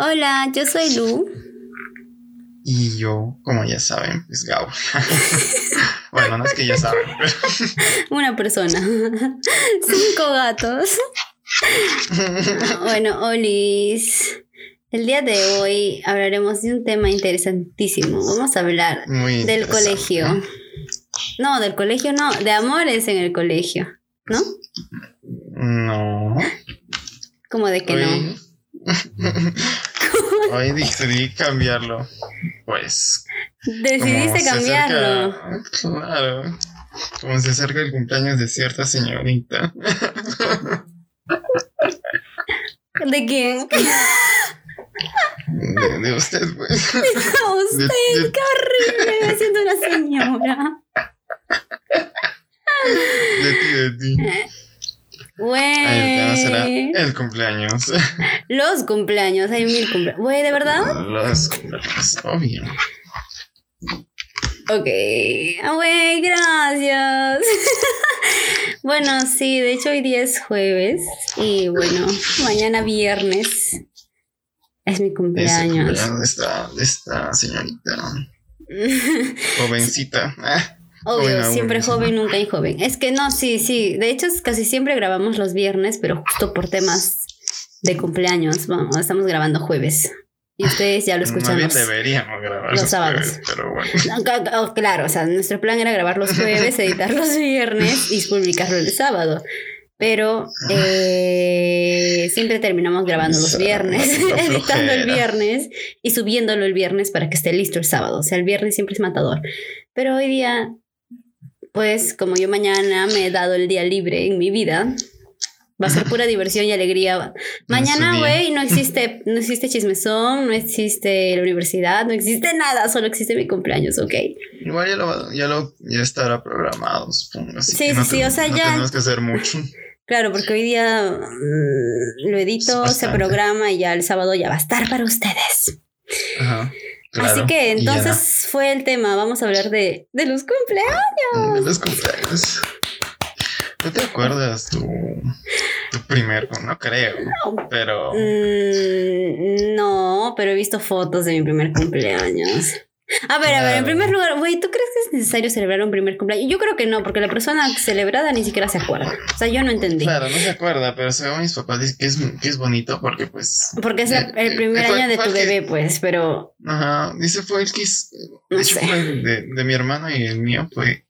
Hola, yo soy Lu. Y yo, como ya saben, es Gabo. bueno, no es que ya saben, pero... Una persona. Cinco gatos. bueno, Olis. El día de hoy hablaremos de un tema interesantísimo. Vamos a hablar Muy del colegio. No, del colegio no, de amores en el colegio. ¿No? No. Como de que no. Hoy... Decidí cambiarlo. Pues. Decidiste cambiarlo. acerca- Claro. Como se acerca el cumpleaños de cierta señorita. ¿De quién? De, de usted, pues. Usted, De- de- qué horrible, me siento una señora. De ti, de ti. Ay, el tema será Güey. el cumpleaños. Los cumpleaños, hay mil cumpleaños. Güey, ¿de verdad? Los cumpleaños, obvio. Ok. Ah, Güey, gracias. bueno, sí, de hecho hoy día es jueves. Y bueno, mañana viernes es mi Es el cumpleaños. cumpleaños de esta, de esta señorita. Jovencita. Ah, Obvio, siempre joven, nunca joven. Es que no, sí, sí. De hecho, casi siempre grabamos los viernes, pero justo por temas de cumpleaños, vamos, estamos grabando jueves. Y ustedes ya lo bien los, deberíamos grabar los los sábados. jueves, pero bueno. No, ca- ca- oh, Claro, o sea, nuestro plan era grabar los jueves, editar los viernes y publicarlo el sábado. Pero eh, siempre terminamos grabando los viernes, editando el viernes y subiéndolo el viernes para que esté listo el sábado. O sea, el viernes siempre es matador. Pero hoy día, pues como yo mañana me he dado el día libre en mi vida, va a ser pura diversión y alegría. Mañana, güey, no existe, no existe chismezón, no existe la universidad, no existe nada, solo existe mi cumpleaños, ¿ok? Igual ya lo, ya lo ya estará programado, supongo. Así Sí, que no sí, sí, o sea, no ya- tenemos que hacer mucho. Claro, porque hoy día mm, lo edito, se programa y ya el sábado ya va a estar para ustedes. Ajá. Claro. Así que entonces fue el tema. Vamos a hablar de, de los cumpleaños. De los cumpleaños. ¿No te acuerdas tu, tu primer? No creo. Pero. Mm, no, pero he visto fotos de mi primer cumpleaños. A ver, a ver, en primer lugar, güey, ¿tú crees que es necesario celebrar un primer cumpleaños? Yo creo que no, porque la persona celebrada ni siquiera se acuerda. O sea, yo no entendí. Claro, no se acuerda, pero según mis papás dicen que es, que es bonito porque, pues. Porque es eh, el primer fue- año de tu que- bebé, pues, pero Ajá, dice fue el que. No de hecho, sé. fue de, de mi hermano y el mío fue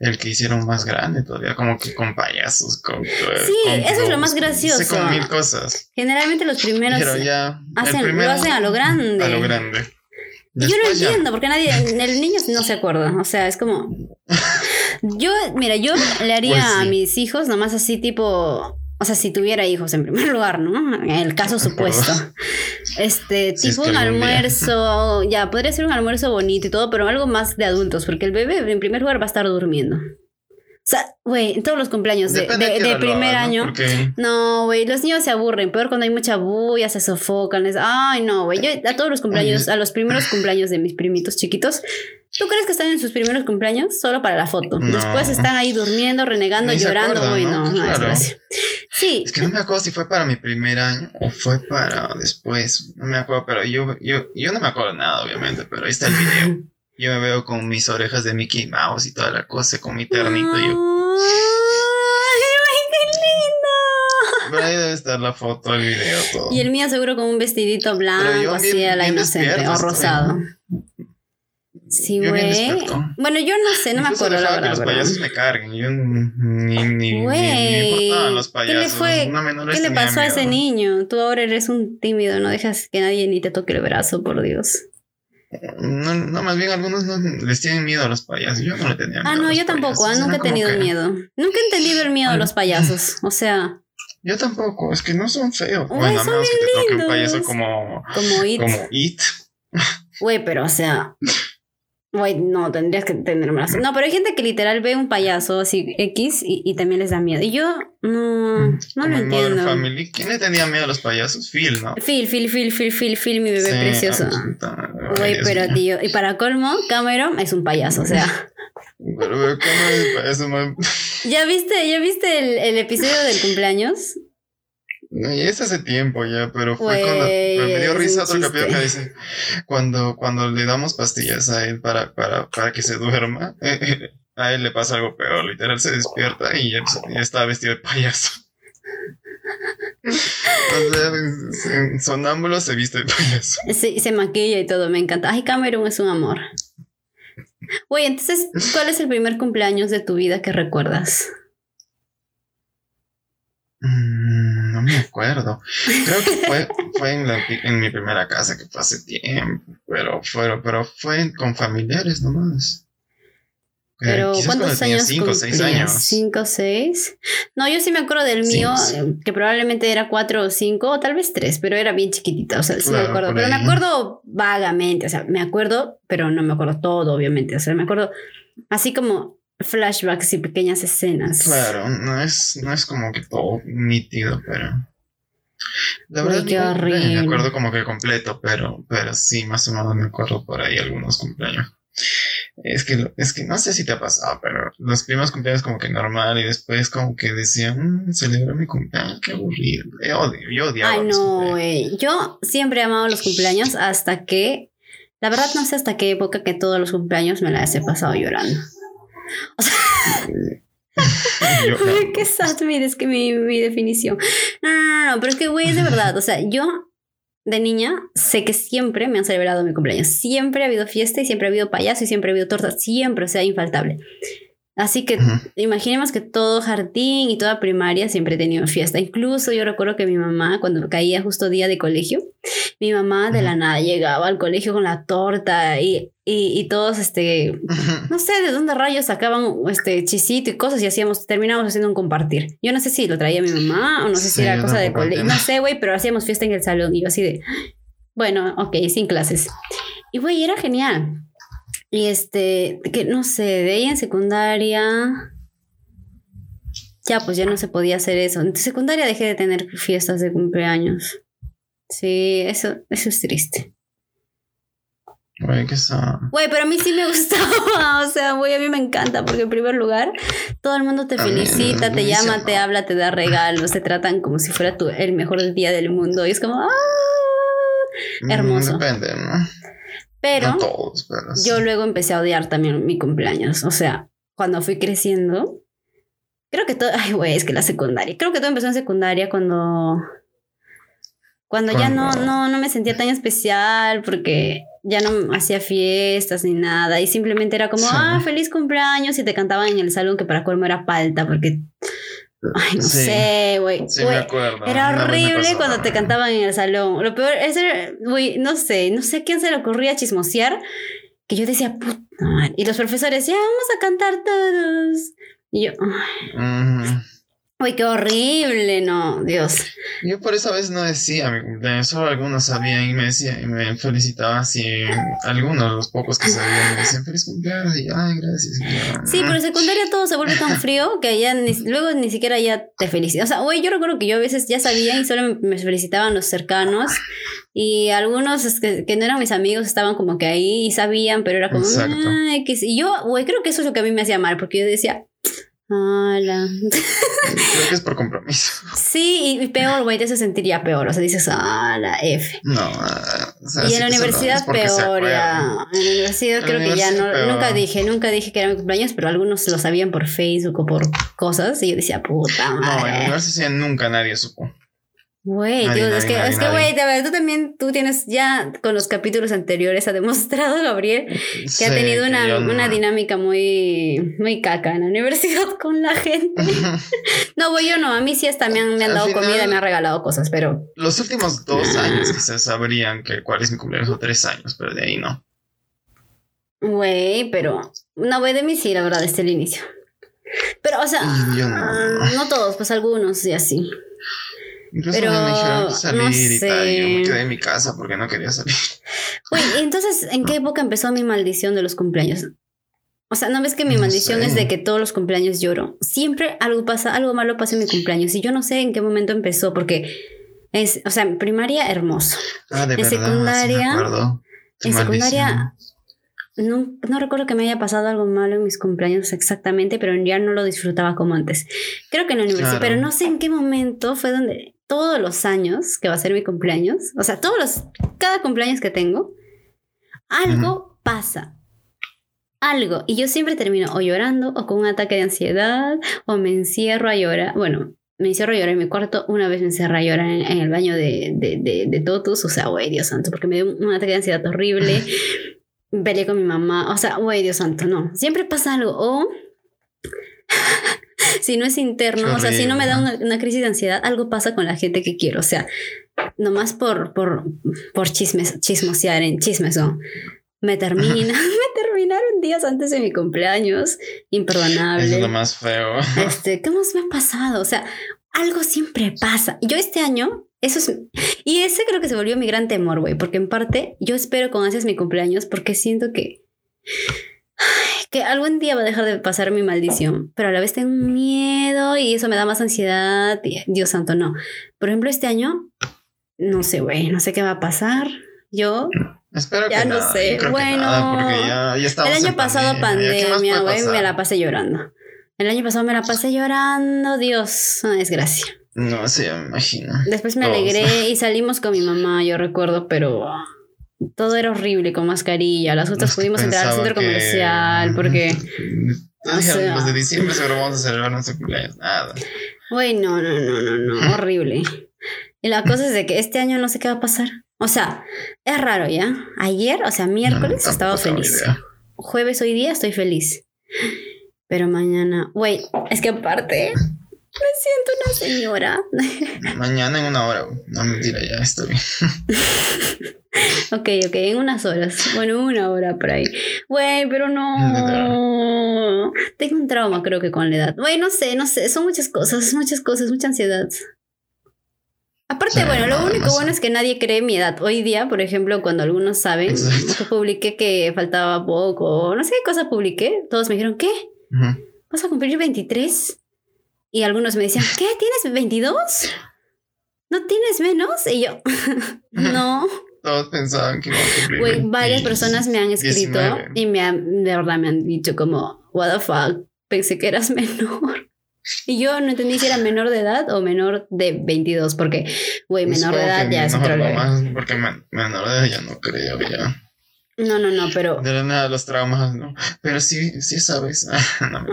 el que hicieron más grande todavía, como que con payasos, con. Sí, con eso es lo más gracioso. sé, con mil cosas. generalmente los primeros Pero ya. el hacen, primero- lo hacen a lo grande. A lo grande. Yo no entiendo, porque nadie, el niño no se acuerda. O sea, es como. Yo, mira, yo le haría Pues sí. a mis hijos nomás así tipo. O sea, si tuviera hijos en primer lugar, ¿no? En el caso supuesto. Este, Si es tipo que un almuerzo, ya, podría ser un almuerzo bonito y todo, pero algo más de adultos, porque el bebé en primer lugar va a estar durmiendo. O sea, güey, en todos los cumpleaños de, de- de lo primer ¿no? año. No, güey, los niños se aburren. Peor cuando hay mucha bulla, se sofocan. les- Ay, no, güey. Yo a todos los cumpleaños, a los primeros cumpleaños de mis primitos chiquitos, ¿tú crees que están en sus primeros cumpleaños? Solo para la foto. No. Después están ahí durmiendo, renegando, Ni llorando, güey. ¿no? No, no, Claro. Sí, es que no me acuerdo si fue para mi primer año o fue para después. No me acuerdo, pero yo, yo, yo no me acuerdo nada, obviamente, pero ahí está el video. Yo me veo con mis orejas de Mickey Mouse y toda la cosa, con mi ternito. Y yo, Ay, güey, qué lindo. pero ahí debe estar la foto, el video, todo. Y el mío seguro con un vestidito blanco, así bien- a la inocente, o rosado. Sí, güey. Bueno, yo no sé, no me acuerdo la dejaba que verdad. los ¿verdad? payasos me carguen. Yo ni, ni, ni, ni Güey, importaban los ¿qué le payasos. fue? Una menor ¿Qué le pasó a ese niño? Tú ahora eres un tímido, no dejas que nadie ni te toque el brazo, por Dios. No, no, más bien algunos no les tienen miedo a los payasos. Yo no le tenía miedo. Ah, a no, los yo tampoco, ah, nunca he tenido que- miedo. Nunca he entendido el miedo a los payasos. O sea, Yo tampoco, es que no son feos. Bueno, a son menos que te toque un payaso como, como It. como It. Güey, pero o sea. Güey, no, tendrías que entenderme así. No, pero hay gente que literal ve un payaso así X y, y también les da miedo. Y yo no, no como lo entiendo. Family. ¿Quién le tenía miedo a los payasos? Phil, ¿no? Phil, Phil, Phil, Phil, Phil, Phil, mi bebé Sí, precioso. ah, Güey, pero mío. tío, y para colmo, Cameron es un payaso, o sea. Pero, pero ¿cómo es el payaso? man? ¿Ya viste, ya viste el, el episodio del cumpleaños? Y es hace tiempo ya, pero fue cuando me dio Pues, risa otro capítulo que dice cuando, cuando le damos pastillas a él para, para, para que se duerma, a él le pasa algo peor, literal se despierta y ya, ya está vestido de payaso. o sea, en sonámbulo se viste de payaso. Sí, se maquilla y todo, me encanta. Ay, Cameron es un amor. Güey, entonces, ¿cuál es el primer cumpleaños de tu vida que recuerdas? Mm, me acuerdo. Creo que fue, fue en, la- en mi primera casa, que hace tiempo, pero, fueron, pero fue con familiares nomás. Pero, quizás ¿cuántos años cinco o seis cumplías? años. ¿Cinco o seis? No, yo sí me acuerdo del mío, eh, que probablemente era cuatro o cinco, o tal vez tres, pero era bien chiquitita, o sea, sí me acuerdo. Pero me acuerdo vagamente, o sea, me acuerdo, pero no me acuerdo todo, obviamente. O sea, me acuerdo así como flashbacks y pequeñas escenas. Claro, no es, no es como que todo nítido, pero. La verdad, qué horrible. me acuerdo como que completo, pero, pero sí, más o menos me acuerdo por ahí algunos cumpleaños. Es que, es que no sé si te ha pasado, pero los primeros cumpleaños como que normal y después como que decían, mmm, celebra mi cumpleaños, qué aburrido. Yo odio, yo odiaba Ay, no, güey. Yo siempre he amado los cumpleaños hasta que, la verdad no sé hasta qué época que todos los cumpleaños me las he pasado llorando. Yo- Ay, qué sad, mira, es que mi, mi definición. No, no, no, no, pero es que, güey, es de verdad. O sea, yo de niña sé que siempre me han celebrado mi cumpleaños. Siempre ha habido fiesta y siempre ha habido payaso y siempre ha habido torta. Siempre, o sea, infaltable. Así que imaginemos que todo jardín y toda primaria siempre tenido fiesta. Incluso yo recuerdo que mi mamá, cuando caía justo día de colegio, mi mamá de la nada llegaba al colegio con la torta y, y, y todos, este, no sé de dónde rayos sacaban este chisito y cosas y hacíamos, terminábamos haciendo un compartir. Yo no sé si lo traía mi mamá o no sé si era cosa de colegio. No sé, güey, pero hacíamos fiesta en el salón y yo así de, bueno, ok, sin clases. Y güey, era genial. Y este, que no sé, de ahí en secundaria. Ya, pues ya no se podía hacer eso. En secundaria dejé de tener fiestas de cumpleaños. Sí, eso, eso es triste. Güey, que son. Güey, pero a mí sí me gustaba. O sea, güey, a mí me encanta porque en primer lugar, todo el mundo te A mí, felicita, te llama, te habla, te da regalos, te tratan como si fuera tu, el mejor día del mundo. Y es como, ¡ah! Hermoso. Mm, Depende, ¿no? Pero no todos, pero sí. yo luego empecé a odiar también mi cumpleaños. O sea, cuando fui creciendo, creo que todo, ay, güey, es que la secundaria, creo que todo empezó en secundaria cuando, cuando ya no, no, no me sentía tan especial porque ya no hacía fiestas ni nada y simplemente era como, Sí. ah, feliz cumpleaños y te cantaban en el salón que para colmo era palta porque, ay, no Sí. sé, güey. Sí, me Güey, acuerdo. era Una horrible cuando te cantaban en el salón. Lo peor es, güey, no sé, no sé a quién se le ocurría chismosear, que yo decía, puta. Y los profesores, ya vamos a cantar todos. Y yo, ay. Güey, qué horrible, no, Dios. Yo por eso a veces no decía solo algunos sabían y me decían, y me felicitaban así, algunos, los pocos que sabían, me decían feliz cumpleaños y ay, gracias. y Sí, pero en secundaria todo se vuelve tan frío que ya ni- luego ni siquiera ya te felicitan. O sea, güey, yo recuerdo que yo a veces ya sabía y solo me, felicitaban los cercanos y algunos que, que no eran mis amigos estaban como que ahí y sabían, pero era como, Exacto. "Ah, X". Y yo, güey, creo que eso es lo que a mí me hacía mal porque yo decía, hola. Creo que es por compromiso. Sí, y, peor, güey, te hace sentir ya peor. O sea, dices, ah, la F. No, o sea, y en la universidad peor, ya. En la universidad creo que ya no, nunca dije, nunca dije que era mi cumpleaños, pero algunos lo sabían por Facebook o por cosas. Y yo decía, puta No, en la madre. universidad nunca nadie supo. Güey, es que, nadie, es que, güey, de verdad, tú también, tú tienes ya con los capítulos anteriores, ha demostrado, Gabriel, que ha tenido una, una dinámica muy, muy caca en la universidad con la gente. No, güey, yo no, a mí sí hasta me han, me han dado final- comida y me han regalado cosas, pero Los últimos dos años quizás sabrían que cuál es mi cumpleaños o tres años, pero de ahí no. Güey, pero no, güey, de mí sí, la verdad, desde el inicio. Pero, o sea, no. no todos, pues algunos y así. Incluso Pero, me dijeron salir no y tal. y Yo me sé. quedé en mi casa porque no quería salir. Güey, y entonces, ¿en qué época empezó mi maldición de los cumpleaños? O sea, ¿no ves que mi No maldición sé. es de que todos los cumpleaños lloro? Siempre algo pasa, algo malo pasa en mi cumpleaños y yo no sé en qué momento empezó porque es, o sea, en primaria hermoso. Ah, de En verdad. sí secundaria- me en secundaria-. No, no recuerdo que me haya pasado algo malo en mis cumpleaños exactamente, pero ya no lo disfrutaba como antes. Creo que en la universidad, Claro. pero no sé en qué momento fue donde todos los años que va a ser mi cumpleaños, o sea, todos los, cada cumpleaños que tengo, algo pasa. Algo. Y yo siempre termino o llorando o con un ataque de ansiedad o me encierro a llorar. Bueno, me encierro a llorar en mi cuarto. Una vez me encerré a llorar en, el baño de, de, de, de Totus. O sea, güey, Dios santo, porque me dio un ataque de ansiedad horrible. Peleé con mi mamá. O sea, güey, Dios santo, no. Siempre pasa algo. O si no es interno, o sea, si no me da una, crisis de ansiedad, algo pasa con la gente que quiero. O sea, nomás por, por, por chismes, chismosear en chismes, ¿no? Me termina, me terminaron días antes de mi cumpleaños. Imperdonable. es lo más feo. Este, ¿qué más me ha pasado? O sea, algo siempre pasa. Yo este año, eso es. Y ese creo que se volvió mi gran temor, güey, porque en parte yo espero con ansias mi cumpleaños porque siento que que algún día va a dejar de pasar mi maldición, pero a la vez tengo miedo y eso me da más ansiedad. Dios santo, no. Por ejemplo, este año, no sé, güey, no sé qué va a pasar. Yo Espero ya no sé. bueno, el año pasado pandemia, güey, me la pasé llorando. El año pasado me la pasé llorando, Dios, una desgracia. No sé, me imagino. Después me alegré y salimos con mi mamá, yo recuerdo, pero todo era horrible con mascarilla. Las otras pudimos entrar al centro comercial porque. los de diciembre seguro vamos a celebrar nuestro cumpleaños. Nada. Güey, no, no, no, no, no. horrible. Y la cosa es de que este año no sé qué va a pasar. O sea, es raro ya. Ayer, o sea, miércoles estaba feliz. Jueves hoy día estoy feliz. Pero mañana, güey, es que aparte me siento una señora. Mañana en una hora. No mentira, ya estoy bien. ok, ok, en unas horas. Bueno, una hora por ahí. Güey, pero no. Tengo un trauma, creo que con la edad. Güey, no sé, no sé. Son muchas cosas, muchas cosas, mucha ansiedad. Aparte, bueno, lo único bueno es que nadie cree mi edad. Hoy día, por ejemplo, cuando algunos saben, que publiqué que faltaba poco, no sé qué cosa publiqué, todos me dijeron, ¿qué? ¿Vas a cumplir 23? Y algunos me decían, ¿qué? ¿Tienes 22? ¿No tienes menos? Y yo, no. Todos pensaban que iba a cumplir. varias personas me han escrito y me han, de verdad me han dicho como, what the fuck, pensé que eras menor. Y yo no entendí si era menor de edad o menor de 22, porque, güey, menor de edad ya es otro Porque menor de edad ya no creo, ya. No, no, no, pero. De la nada los traumas, no. Pero sí, sí sabes. no,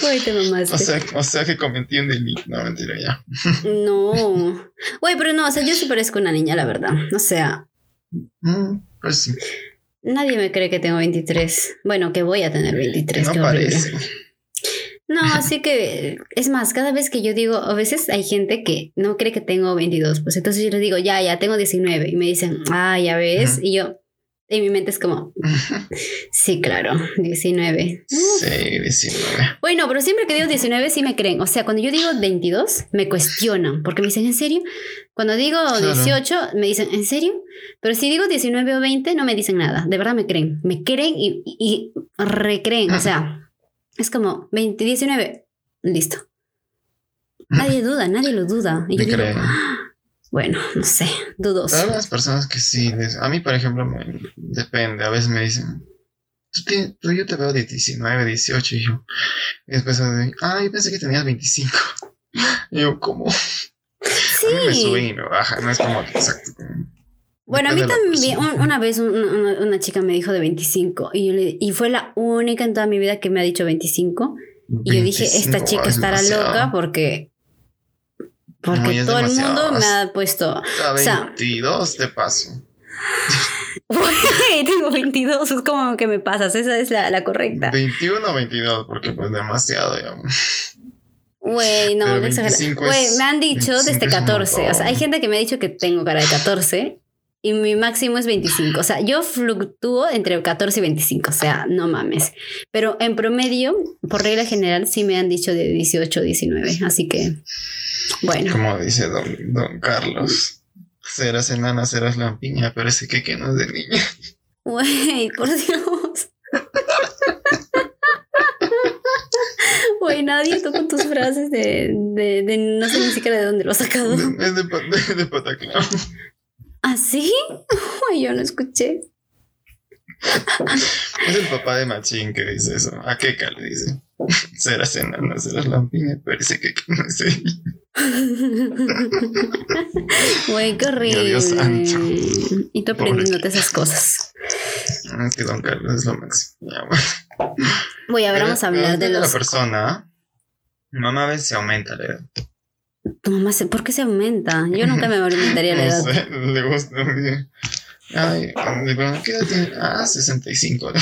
Güey, te mamaste. O sea, o sea que cometí un delito. No, mentira, ya. no. Güey, pero no, o sea, yo sí parezco una niña, la verdad. O sea. Mm, pues sí. Nadie me cree que tengo 23. Bueno, que voy a tener 23. No parece. No, así que es más, cada vez que yo digo, a veces hay gente que no cree que tengo 22, pues entonces yo les digo, ya, ya tengo 19 y me dicen, ah, ya ves, y yo, y mi mente es como, sí, claro, 19. Sí, 19. Bueno, pero siempre que digo 19 sí me creen. O sea, cuando yo digo 22, me cuestionan, porque me dicen, ¿en serio? Cuando digo 18, me dicen, ¿en serio? Pero si digo 19 o 20, no me dicen nada. De verdad me creen. Me creen y, y recreen. O sea, es como 20, 19, listo. Nadie duda, nadie lo duda. Y yo digo, bueno, no sé, dudoso. Todas las personas que sí, a mí por ejemplo, depende, a veces me dicen, tú, yo te veo de 19, 18 y yo, y después de, ah, yo pensé que tenías 25. Y yo, ¿cómo? Sí. A mí me sube y me baja, no es como exacto. Bueno, a mí también, una vez una, chica me dijo de 25 y, yo le, y fue la única en toda mi vida que me ha dicho 25. Y yo dije, esta chica estará loca porque porque todo el mundo me ha puesto. A 22 te paso. tengo 22, es como que me pasas, esa es la, la correcta. 21 o 22, porque pues demasiado, digamos. Güey, no, no Güey, me han dicho desde 14. O sea, hay gente que me ha dicho que tengo cara de 14 y mi máximo es 25. O sea, yo fluctúo entre 14 y 25. O sea, no mames. Pero en promedio, por regla general, sí me han dicho de 18 o 19. Así que bueno. Como dice don, don Carlos. Serás enana, serás lampiña, pero ese que no es de niña. Güey, por Dios. Güey, nadie toca tus frases de, de, de, no sé ni siquiera de dónde lo has sacado. Es de, de, de. ¿Ah, sí? Güey, yo no escuché. Es el papá de Machín que dice eso. A Keka le dice. Serás enana, serás lampiña, parece que no sé. Güey, qué horrible. Dios santo. Y tú aprendiéndote esas cosas. Es que Don Carlos es lo máximo. Voy a ver, vamos a hablar de los. la persona. Mamá a veces se aumenta la edad. Tu mamá, se- ¿por qué se aumenta? Yo nunca me aumentaría la edad. No sé, le gusta. Ay, ¿qué edad tiene? Ah, 65.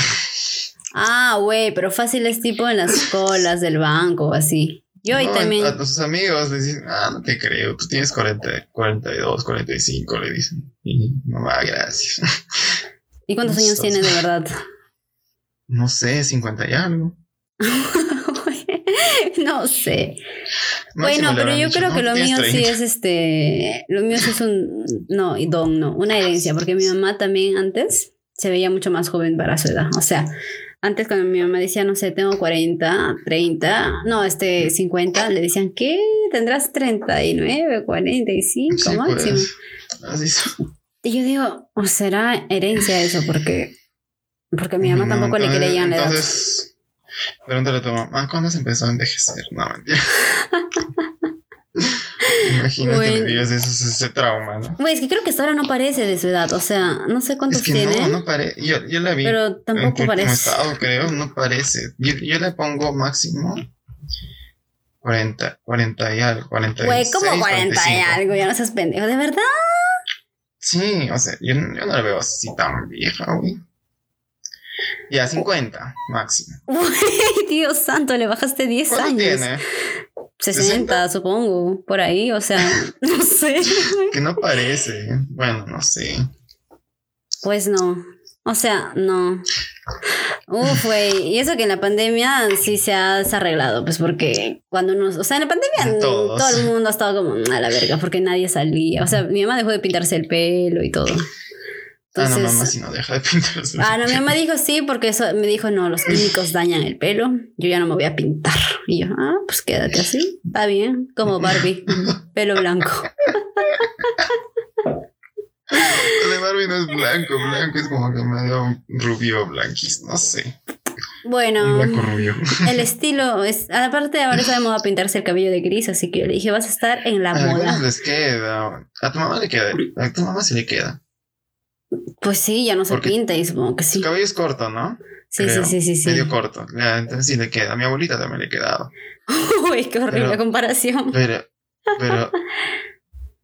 Ah, güey, pero fácil es tipo en las colas del banco o así. Yo ahí No, también. A tus amigos le dicen, ah, no te creo, tú tienes 40, 42, 45, le dicen. Y mamá, gracias. ¿Y cuántos años tienes de verdad? No sé, 50 y algo. no sé. Máximo Bueno, pero yo dicho, creo "No, que lo mío sí 30". es este. Lo mío sí es un. No, y don, no. Una herencia, porque mi mamá también antes se veía mucho más joven para su edad. O sea, antes cuando mi mamá decía, no sé, tengo 40, 30, no, este 50, le decían, ¿qué? Tendrás 39, 45 Sí, máximo. pues. Y yo digo, ¿o será herencia eso? Porque. Porque a mi mamá No, tampoco le entonces- creían la edad. Entonces, pregúntale a tu mamá, ¿cuándo se empezó a envejecer? No, mentira. Imagínate Bueno. le digas eso, es ese trauma, ¿no? Güey, es que creo que ahora no parece de su edad. O sea, no sé cuántos Es que tiene. no, no parece. Yo, yo la vi. pero en tampoco último parece. estado, creo, no parece. Yo, yo le pongo máximo 40, 40 y algo, 46, Güey, como 40 y 45. algo, ya no seas pendejo, ¿de verdad? Sí, o sea, yo, yo no la veo así tan vieja, güey. Ya, 50 máximo. Güey, Dios santo, le bajaste 10 ¿Cuánto años. tiene? 60, supongo, por ahí, o sea, no sé. Que no parece. Bueno, no sé. Pues no, o sea, no. Uf, güey, y eso que en la pandemia sí se ha desarreglado, pues porque cuando uno, o sea, en la pandemia Todos. todo el mundo ha estado como a la verga, porque nadie salía, o sea, mi mamá dejó de pintarse el pelo y todo. Ah, no, mamá, si no deja de pintarse. Ah, no, mi mamá dijo sí, porque eso me dijo, no, los químicos dañan el pelo, yo ya no me voy a pintar. Y yo, ah, pues quédate así, está bien, como Barbie, pelo blanco. De Barbie no es blanco, blanco es como que medio rubio, blanquis, no sé. Bueno, el estilo es, aparte ahora está de moda pintarse el cabello de gris, así que yo le dije, vas a estar en la A moda. les queda. A tu mamá le queda. A tu mamá sí le queda. Pues sí, ya no se Porque pinta y supongo que Su sí. cabello es corto, ¿no? Sí, sí, Creo. sí, sí, sí. Medio corto. Entonces sí le queda. A mi abuelita también le quedaba. Uy, qué horrible Pero- comparación. Pero, pero.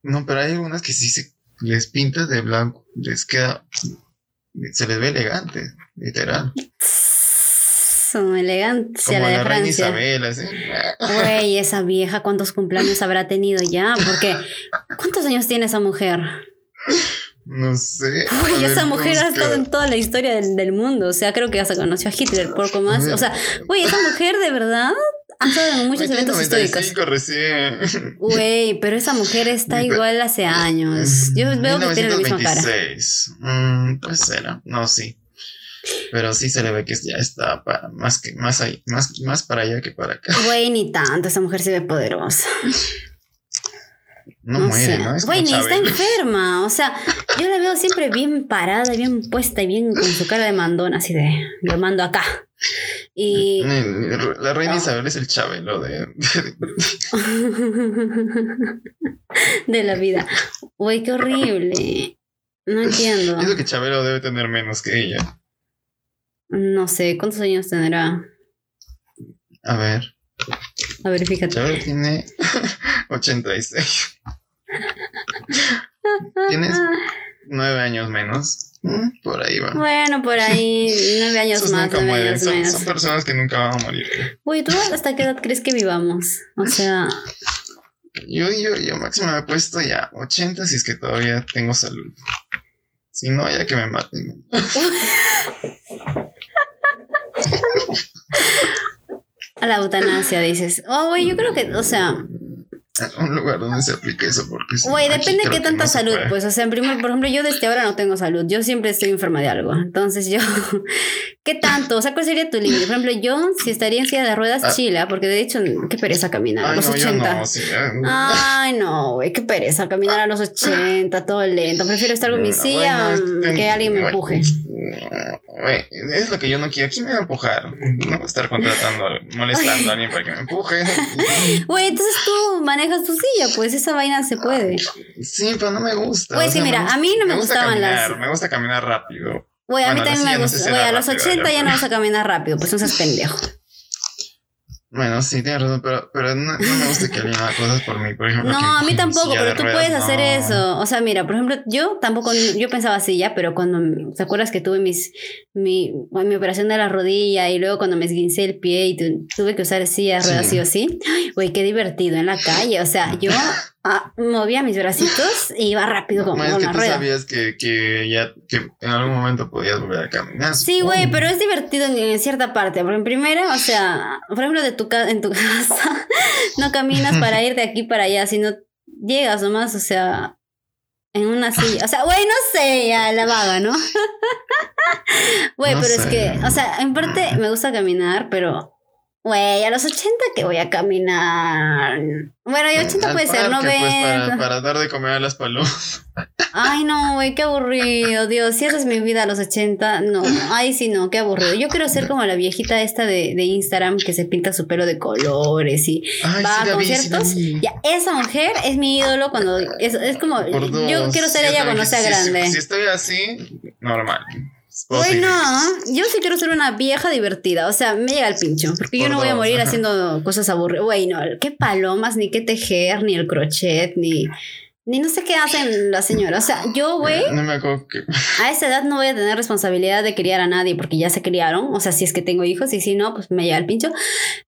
No, pero hay algunas que sí se les pinta de blanco. Les queda. Se les ve elegante, literal. Son elegancia Como la de la reina Francia. Isabel, así. Güey, esa vieja, ¿cuántos cumpleaños habrá tenido ya? Porque, ¿cuántos años tiene esa mujer? No sé. Uy, esa mujer ha estado en toda la historia del, del mundo. O sea, creo que hasta conoció a Hitler, poco más. O sea, güey, esa mujer de verdad ha estado en muchos eventos históricos. 95 recién. Güey, pero esa mujer está igual hace años. Yo veo que tiene la misma cara. 1926. Mm, pues será. No, sí. Pero sí se le ve que ya está para, más que más ahí, más, más para allá que para acá. Güey, ni tanto, esa mujer se ve poderosa. No, muere, sé. ¿no? Es ni está enferma. O sea, yo la veo siempre bien parada, bien puesta y bien con su cara de mandón, así de lo mando acá. Y La reina. Isabel es el Chabelo de, de la vida. Güey, qué horrible. No entiendo. Pienso que Chabelo debe tener menos que ella. No sé, ¿cuántos años tendrá? A ver, A ver, fíjate. Chabelo tiene 86. Tienes nueve años menos. Mm, Por ahí va. Bueno, por ahí, nueve años Esos más, nunca nueve mueren. años Son, menos. son personas que nunca van a morir. Güey, ¿tú hasta qué edad crees que vivamos? O sea, Yo, yo, yo máximo me he puesto ya 80 si es que todavía tengo salud. Si no, ya que me maten. a la eutanasia dices. Oh, güey, yo creo que, o sea, Un lugar donde se aplique eso, porque si Güey, aquí depende de qué tanta no salud, pues, o sea, en primer, por ejemplo, yo desde ahora no tengo salud, yo siempre estoy enferma de algo, entonces yo, ¿qué tanto? O sea, ¿cuál sería tu límite? Por ejemplo, yo, si estaría en silla de ruedas, Ah. chila, porque de hecho, qué pereza caminar a Ay, los no, yo 80. no, sí, ya. Ay, no, güey, qué pereza caminar a los 80, todo lento, prefiero estar con mi silla que alguien me empuje. Güey, es lo que yo no quiero. ¿Quién me va a empujar? No voy a estar contratando, molestando a alguien para que me empuje. Güey, entonces tú manejas tu silla, pues esa vaina se puede. Sí, pero no me gusta. Pues sí, mira, a mí no me, gusta gustaban caminar, las. Me gusta caminar rápido. Güey, a mí Bueno, también la me gusta. Güey, a los rápido, 80 ya pero- no vas a caminar rápido, pues no seas pendejo. Bueno, sí, tienes razón, pero, pero no, no me gusta que alguien haga cosas por mí. Por ejemplo, No, a mí tampoco, pero tú ruedas, puedes hacer no. eso. O sea, mira, por ejemplo, yo tampoco, yo pensaba así ya, pero cuando, ¿te acuerdas que tuve mis, mi, mi operación de la rodilla y luego cuando me esguincé el pie y tu- tuve que usar silla de ruedas Sí. o sí? Güey, qué divertido en la calle. O sea, yo ah, movía mis bracitos e iba rápido como Bueno, es que una tú rueda. sabías que, que ya que en algún momento podías volver a caminar. Sí, güey, pero es divertido en, en cierta parte. Porque en primera, o sea, por ejemplo, de tu en tu casa, no caminas para ir de aquí para allá, sino llegas nomás, o sea, en una silla. O sea, güey, no sé, ya la vaga, ¿no? Güey, No pero es que, o sea, en parte me gusta caminar, pero, güey, a los 80 que voy a caminar. Bueno, y 80 Al puede ser, 90. Pues, para, para dar de comer a las palomas. Ay, no, güey, qué aburrido, Dios. Si esa es mi vida a los 80, no. Ay, sí, no, qué aburrido. Yo quiero ser como la viejita esta de, de Instagram que se pinta su pelo de colores y Ay, va sí, a sí, conciertos. vi. ya, esa mujer es mi ídolo cuando. Es, es como. Yo quiero ser ella cuando sea grande. Si estoy así, normal. Puedo Güey, seguir. no, yo sí quiero ser una vieja divertida. O sea, me llega el pincho. Porque yo no voy a morir haciendo cosas aburridas. Güey, no, qué palomas, ni qué tejer, ni el crochet, ni. Ni no sé qué hacen las señoras. O sea, yo, güey, No me acuerdo que. a esa edad no voy a tener responsabilidad de criar a nadie porque ya se criaron. O sea, si es que tengo hijos y si no, pues me llega el pincho.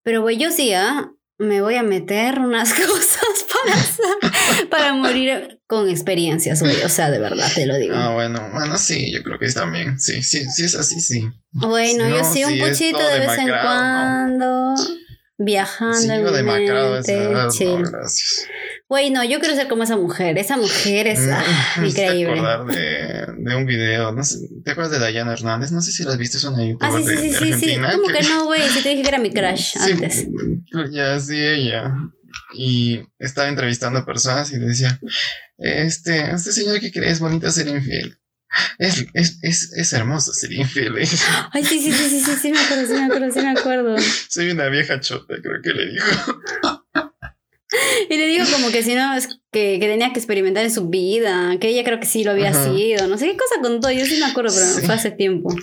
Pero, güey, yo sí, ¿ah? Me voy a meter unas cosas para, hacer- para morir con experiencias, güey. O sea, de verdad, te lo digo. Ah, bueno, bueno, sí, yo creo que también. Sí, sí, sí es así, sí. Bueno, yo No, sí, un es puchito de vez en cuando. Viajando Sí, en yo mi demacrado chill. no, gracias. Güey, no, yo quiero ser como esa mujer. Esa mujer es ah, Me hiciste increíble. acordar de, de un video, no sé, ¿te acuerdas de Dayana Hernández? No sé si la has visto, es una youtuber Ah, sí, sí, de, sí, de sí, sí. Argentina. ¿Cómo que no, güey? Te dije que era mi crush Sí, antes. Ya, sí, ella. Y estaba entrevistando a personas y decía, este, este señor que cree es bonito ser infiel. Es, es, es, es hermoso ser infiel. Ay, sí, sí, sí, sí, sí, sí, me acuerdo, sí, me acuerdo, sí, me acuerdo. Soy una vieja chota, creo que le dijo. Y le digo como que si no, es que, que tenía que experimentar en su vida, que ella creo que sí lo había Ajá. sido, no sé qué cosa contó, yo sí me acuerdo, pero Sí. fue hace tiempo.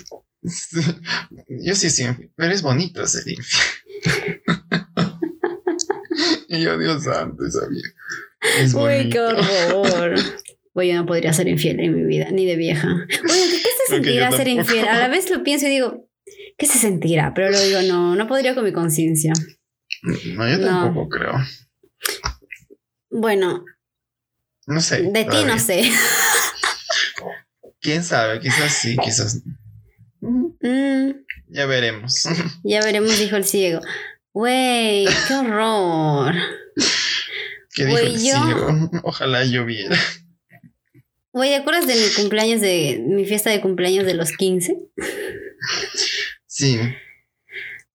Sí. Yo sí infiel, pero es bonito ser infiel. y yo, Dios santo, vieja. Es Uy, qué horror. Güey, yo no podría ser infiel en mi vida, ni de vieja. Oye, ¿qué se sentirá ser infiel? A la vez lo pienso y digo, ¿qué se sentirá? Pero luego digo, no, no podría con mi conciencia. No, yo No. tampoco creo. Bueno, No sé. de ti no sé. Quién sabe, quizás sí, quizás no. Mm, Ya veremos. ya veremos, dijo el ciego. Güey, qué horror. ¿Qué dijo el yo- ciego? Ojalá lloviera. Güey, ¿te acuerdas de mi cumpleaños de mi fiesta de cumpleaños de los 15? Sí.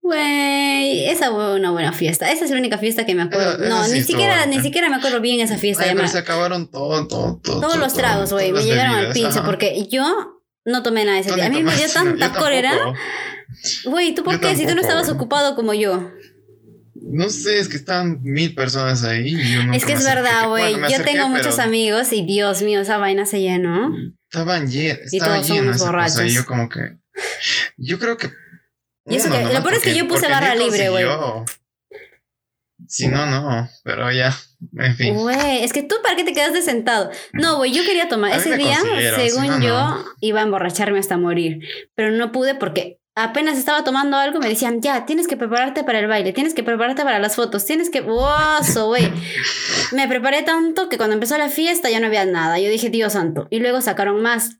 Güey, esa fue una buena fiesta. Esa es la única fiesta que me acuerdo. No, sí ni siquiera, buena. ni siquiera me acuerdo bien esa fiesta. Ay, ya pero me- se acabaron todo, todo, todo. Todos todo, los tragos, güey, me llegaron al ajá. porque yo no tomé nada ese día. A mí me dio tanta cólera. Güey, ¿tú por Yo qué? Si tú no estabas ocupado como yo. No sé, es que estaban mil personas ahí. y yo Es que es verdad, güey. Bueno, yo acerqué, tengo muchos amigos y Dios mío, esa vaina se llenó. Estaban llenos. Y Estaba todos somos lleno esa cosa, borrachos. Y yo como que... Yo creo que... Y eso que- lo nomás, peor es que yo puse barra libre, güey. Si no, no. Pero ya, en fin. Güey, es que tú para qué te quedaste sentado. No, güey, yo quería tomar. A Ese día, si según no, yo, no. iba a emborracharme hasta morir. Pero no pude porque apenas estaba tomando algo, me decían, ya, tienes que prepararte para el baile, tienes que prepararte para las fotos, tienes que. ¡Wow! güey! me preparé tanto que cuando empezó la fiesta ya no había nada. Yo dije, Dios santo. Y luego sacaron más.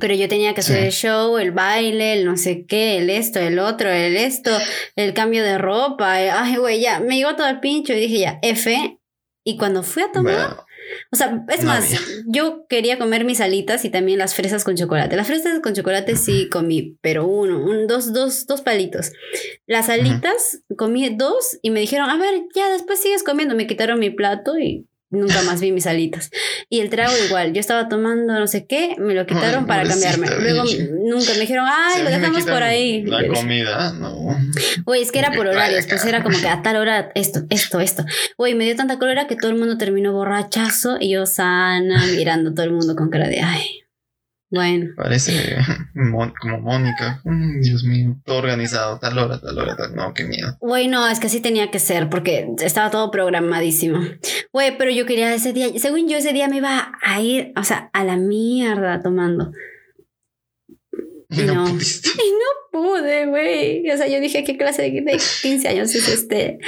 Pero yo tenía que hacer Sí. el show, el baile, el no sé qué, el esto, el otro, el esto, el cambio de ropa. el- Ay, güey, ya, me llegó todo el pincho y dije ya, F. Y cuando fui a tomar, Bueno, o sea, es más, yo quería comer mis alitas y también las fresas con chocolate. Las fresas con chocolate sí comí, pero uno, un, dos, dos, dos palitos. Las alitas comí dos y me dijeron, a ver, ya después sigues comiendo. Me quitaron mi plato y nunca más vi mis alitas. Y el trago igual, yo estaba tomando no sé qué, me lo quitaron Ay, para cambiarme. Luego nunca me dijeron, ay, Si lo dejamos por ahí. La comida, no. Güey, es que era por horarios, pues era como que a tal hora esto, esto, esto. Güey, me dio tanta cólera que todo el mundo terminó borrachazo y yo sana, mirando a todo el mundo con cara de, ay, bueno. Parece mon- como Mónica. Mm, Dios mío, todo organizado, tal hora, tal hora, tal. No, qué miedo. Güey, no, es que así tenía que ser porque estaba todo programadísimo. Güey, pero yo quería ese día, según yo ese día me iba a ir, o sea, a la mierda tomando. Y no, No. Y no pude, güey. O sea, yo dije, ¿qué clase de, de 15 años es este?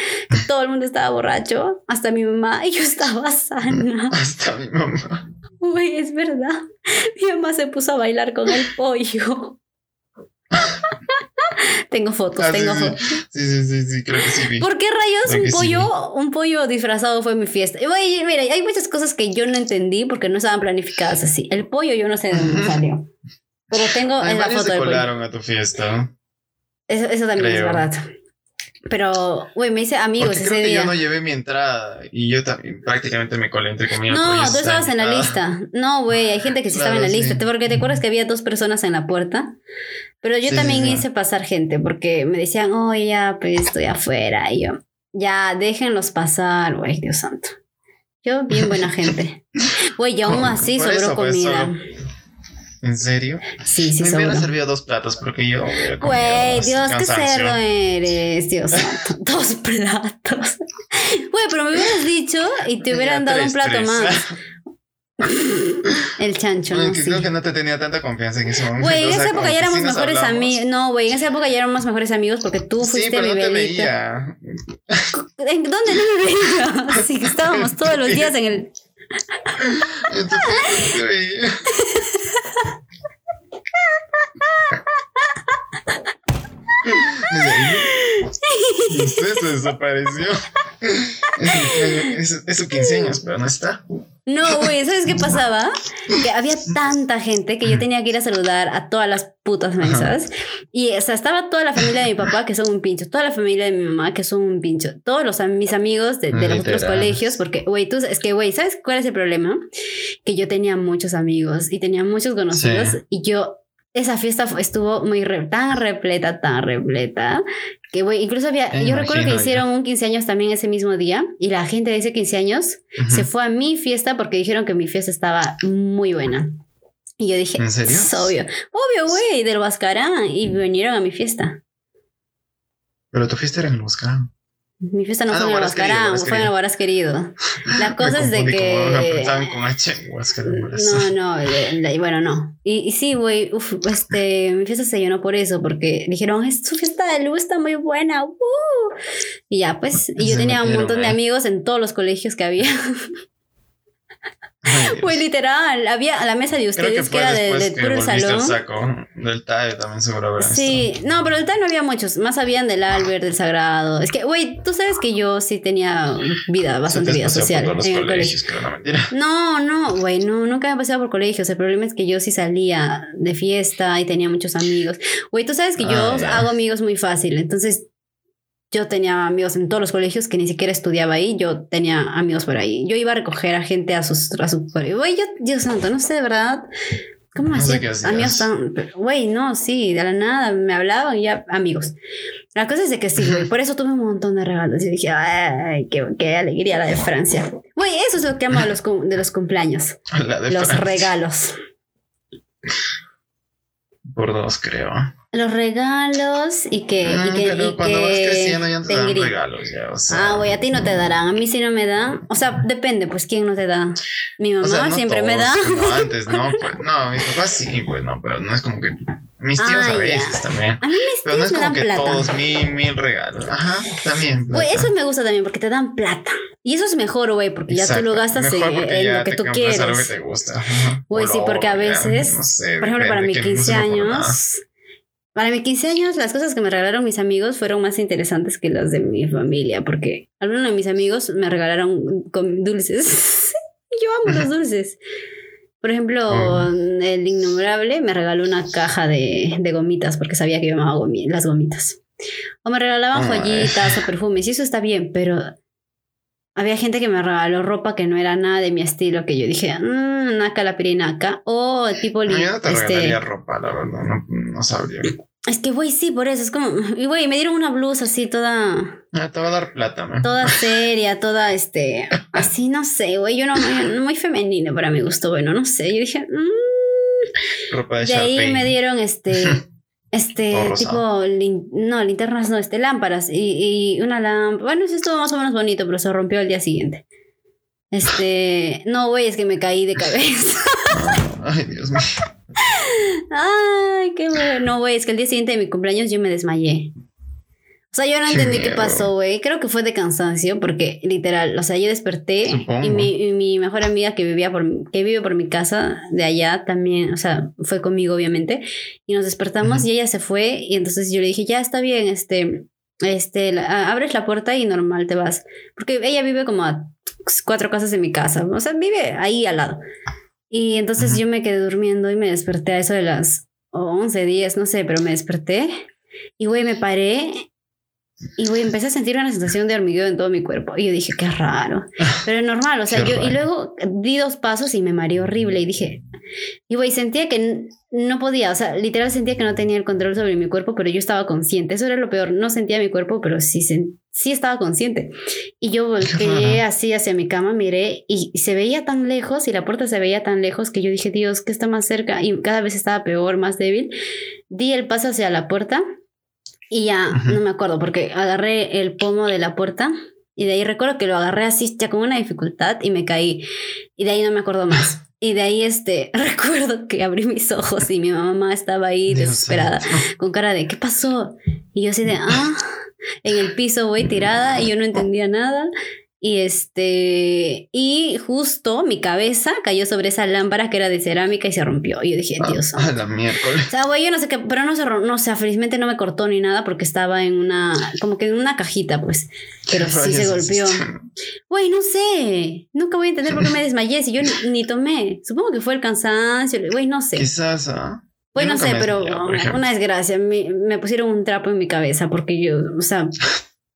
Todo el mundo estaba borracho, hasta mi mamá, y yo estaba sana. Hasta mi mamá. Güey, es verdad. Mi mamá se puso a bailar con el pollo. tengo fotos, Ah, tengo sí. fotos. Sí, sí, sí, sí, creo que sí vi. ¿Por qué rayos un sí. pollo, un pollo disfrazado fue mi fiesta? Mira, hay muchas cosas que yo no entendí porque no estaban planificadas así. El pollo yo no sé de dónde salió. Pero tengo Ay, en la foto se del pollo. colaron a tu fiesta. Eso, eso también es verdad. Pero, güey, me hice amigos Porque ese creo que día. yo no llevé mi entrada y yo también prácticamente me colé entre comillas. No, tú estaba estabas en la lista. No, güey, hay gente que sí estaba en la lista. sí. ¿Te- Porque te acuerdas que había dos personas en la puerta. Pero yo Sí, también hice pasar gente porque me decían, oh, ya, pues estoy afuera. Y yo, ya, déjenlos pasar, güey, Dios santo. Yo, bien buena gente. Güey, y aún así sobró eso, pues, comida. solo- ¿En serio? Sí, sí, me sobró. hubieran servido dos platos porque yo hubiera Güey, Dios, qué cerdo eres, Dios. Dos platos. Güey, pero me hubieras dicho y te hubieran Ya, dado un plato tres. más. El chancho, ¿no? Sí. creo que no te tenía tanta confianza en ese momento. Güey, en o sea, esa época ya éramos sí mejores amigos. No, güey, en esa época ya éramos mejores amigos porque tú Sí, fuiste pero mi no te veía. ¿En dónde no me veía? Sí, que estábamos todos los días en el. Entonces, no Usted se desapareció. Es, su- es, es su 15 años, pero no está. No, güey, ¿sabes qué pasaba? Que había tanta gente que yo tenía que ir a saludar a todas las putas mesas. Y o sea, estaba toda la familia de mi papá, que son un pincho, toda la familia de mi mamá, que son un pincho, todos los, mis amigos de, de los otros colegios, porque, güey, tú, es que, güey, ¿sabes cuál es el problema? Que yo tenía muchos amigos y tenía muchos conocidos Sí. y yo, esa fiesta estuvo muy, re- tan repleta, tan repleta, que, incluso había, yo recuerdo que hicieron un 15 años también ese mismo día y la gente de ese 15 años se fue a mi fiesta porque dijeron que mi fiesta estaba muy buena. Y yo dije, ¿En serio? "Es obvio, obvio, güey, del Huascarán. Y vinieron a mi fiesta. Pero tu fiesta era en el Huascarán. Mi fiesta no Ah, fue en Huascarán, Huaraz fue en el Querido. Querido. La cosa es de que... con H, Huaraz. No, no, y bueno, no. Y, y sí, güey, este, mi fiesta se llenó por eso, porque dijeron, es su fiesta de luz está muy buena. ¡uh!". Y ya, pues, y yo Se tenía un montón de amigos en todos los colegios que había. Güey, literal, había la mesa de Creo ustedes que, era de, de que puro el salón. saco del TAE también seguro habrá Sí, no, pero del TAE no había muchos, más habían del Albert, del Sagrado. Es que, güey, tú sabes que yo sí tenía vida, bastante vida social en el colegio. creo, no. No, no, güey, no, nunca me pasado por colegios. El problema es que yo sí salía de fiesta y tenía muchos amigos. Güey, tú sabes que yo Ah, ya. hago amigos muy fácil, entonces yo tenía amigos en todos los colegios que ni siquiera estudiaba ahí, yo tenía amigos por ahí. Yo iba a recoger a gente a sus a su Güey, yo, Dios santo, no sé de verdad. ¿Cómo No hacía amigos tan güey, no, sí, de la nada me hablaban y ya amigos. La cosa es de que sí, güey, por eso tuve un montón de regalos y dije, ay, qué, qué alegría la de Francia. Güey, eso es lo que amo de los, de los cumpleaños, La de los Francia. regalos. Por dos, creo. Los regalos y que, y Ah, que, pero y cuando vas que creciendo ya no te dan engri- regalos, ya, o sea. Ah, güey, a ti no te darán, a mí sí no me dan. O sea, depende, pues, ¿quién no te da? Mi mamá O sea, no siempre me todos, da. No, antes no, pues no, mis papás sí, pues no, pero no es como que. Mis tíos Ah, a veces también. A mí mis Pero no tíos es me como dan que plata. todos mil, mil regalos. Ajá, también. Güey, eso me gusta también porque te dan plata. Y eso es mejor, güey, porque ya tú lo Exacto. gastas en, en lo que te tú quieres. algo que te gusta. Güey, sí, porque a veces, no sé, por ejemplo, para mis que no se 15 me ocurre nada. años, para mis 15 años, las cosas que me regalaron mis amigos fueron más interesantes que las de mi familia, porque algunos de mis amigos me regalaron con dulces. yo amo los dulces. Por ejemplo, Oh. el innombrable me regaló una caja de, de gomitas porque sabía que yo amaba gomi- las gomitas. O me regalaban joyitas o perfumes, y eso está bien, pero había gente que me regaló ropa que no era nada de mi estilo, que yo dije, mmm, naca la pirinaca. O tipo... No, yo no te este, regalaría ropa, la verdad, no, no sabría. Es que, güey, sí, por eso. Es como. Y, güey, me dieron una blusa así toda. Ah, te va a dar plata, man. Toda seria, toda este. Así, no sé, güey. Yo no. Muy, muy femenina para mi gusto, bueno, no sé. Yo dije. Mmm. Ropa de De ahí me dieron este. Este, tipo, no, linternas, no, este, lámparas y, y una lámpara. Bueno, eso estuvo más o menos bonito, pero se rompió el día siguiente. Este, no, güey, es que me caí de cabeza. Ay, Dios mío. Ay, qué bueno. güey, es que el día siguiente de mi cumpleaños yo me desmayé. O sea, yo no entendí qué pasó, güey. Creo que fue de cansancio, porque literal, o sea, yo desperté y mi, mi, mejor amiga que vivía por que vive por mi casa de allá también, o sea, fue conmigo, obviamente. Y nos despertamos y ella se fue. Y entonces yo le dije, ya está bien, este, este, abres la puerta y normal te vas. Porque ella vive como a cuatro casas de mi casa. O sea, vive ahí al lado. Y entonces yo me quedé durmiendo y me desperté a eso de las 11, 10, no sé, pero me desperté. Y güey, me paré y güey, empecé a sentir una sensación de hormigueo en todo mi cuerpo. Y yo dije, qué raro. Pero es normal, o sea, yo. Y luego di dos pasos y me mareé horrible. Y dije. Y güey, sentía que no podía, o sea, literal sentía que no tenía el control sobre mi cuerpo, pero yo estaba consciente. Eso era lo peor. No sentía mi cuerpo, pero sí, sí estaba consciente. Y yo volteé así hacia mi cama, miré y se veía tan lejos y la puerta se veía tan lejos que yo dije, Dios, ¿qué está más cerca? Y cada vez estaba peor, más débil. Di el paso hacia la puerta y ya, no me acuerdo, porque agarré el pomo de la puerta y de ahí recuerdo que lo agarré así ya con una dificultad y me caí. Y de ahí no me acuerdo más. Y de ahí este, recuerdo que abrí mis ojos y mi mamá estaba ahí desesperada, con cara de, ¿qué pasó? Y yo así de, ah, en el piso, voy tirada y yo no entendía nada. Y este, y justo mi cabeza cayó sobre esa lámpara que era de cerámica y se rompió. Y yo dije, ah, Dios. Ah, la miércoles. O sea, güey, yo no sé qué, pero no se rompió, no, o sea, felizmente no me cortó ni nada porque estaba en una, como que en una cajita, pues. Pero sí se golpeó. Güey, no sé. Nunca voy a entender por qué me desmayé si yo ni, tomé. Supongo que fue el cansancio, güey, no sé. Quizás, ¿ah? Güey, no sé, pero una desgracia. Me, me pusieron un trapo en mi cabeza porque yo, o sea.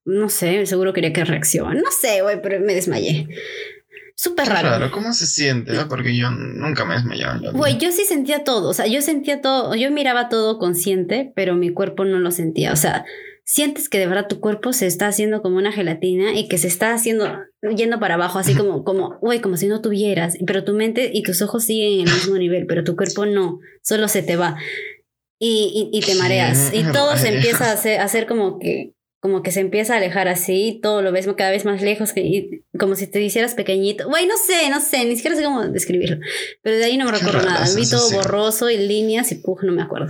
No sé, seguro quería que reaccione. No sé, güey, pero me desmayé. Súper raro. Claro, ¿cómo se siente? Porque yo nunca me desmayaba. Güey, yo sí sentía todo. O sea, yo sentía todo. Yo miraba todo consciente, pero mi cuerpo no lo sentía. O sea, sientes que de verdad tu cuerpo se está haciendo como una gelatina y que se está haciendo, yendo para abajo, así como, como, güey, como si no tuvieras. Pero tu mente y tus ojos siguen en el mismo nivel, pero tu cuerpo no. Solo se te va. Y, y, te mareas. Y todo se empieza a hacer, a hacer como que como que se empieza a alejar así, todo lo ves cada vez más lejos, que, como si te hicieras pequeñito. Güey, no sé, no sé, ni siquiera sé cómo describirlo. Pero de ahí no me recuerdo nada. Vi todo borroso y líneas y puf, no me acuerdo.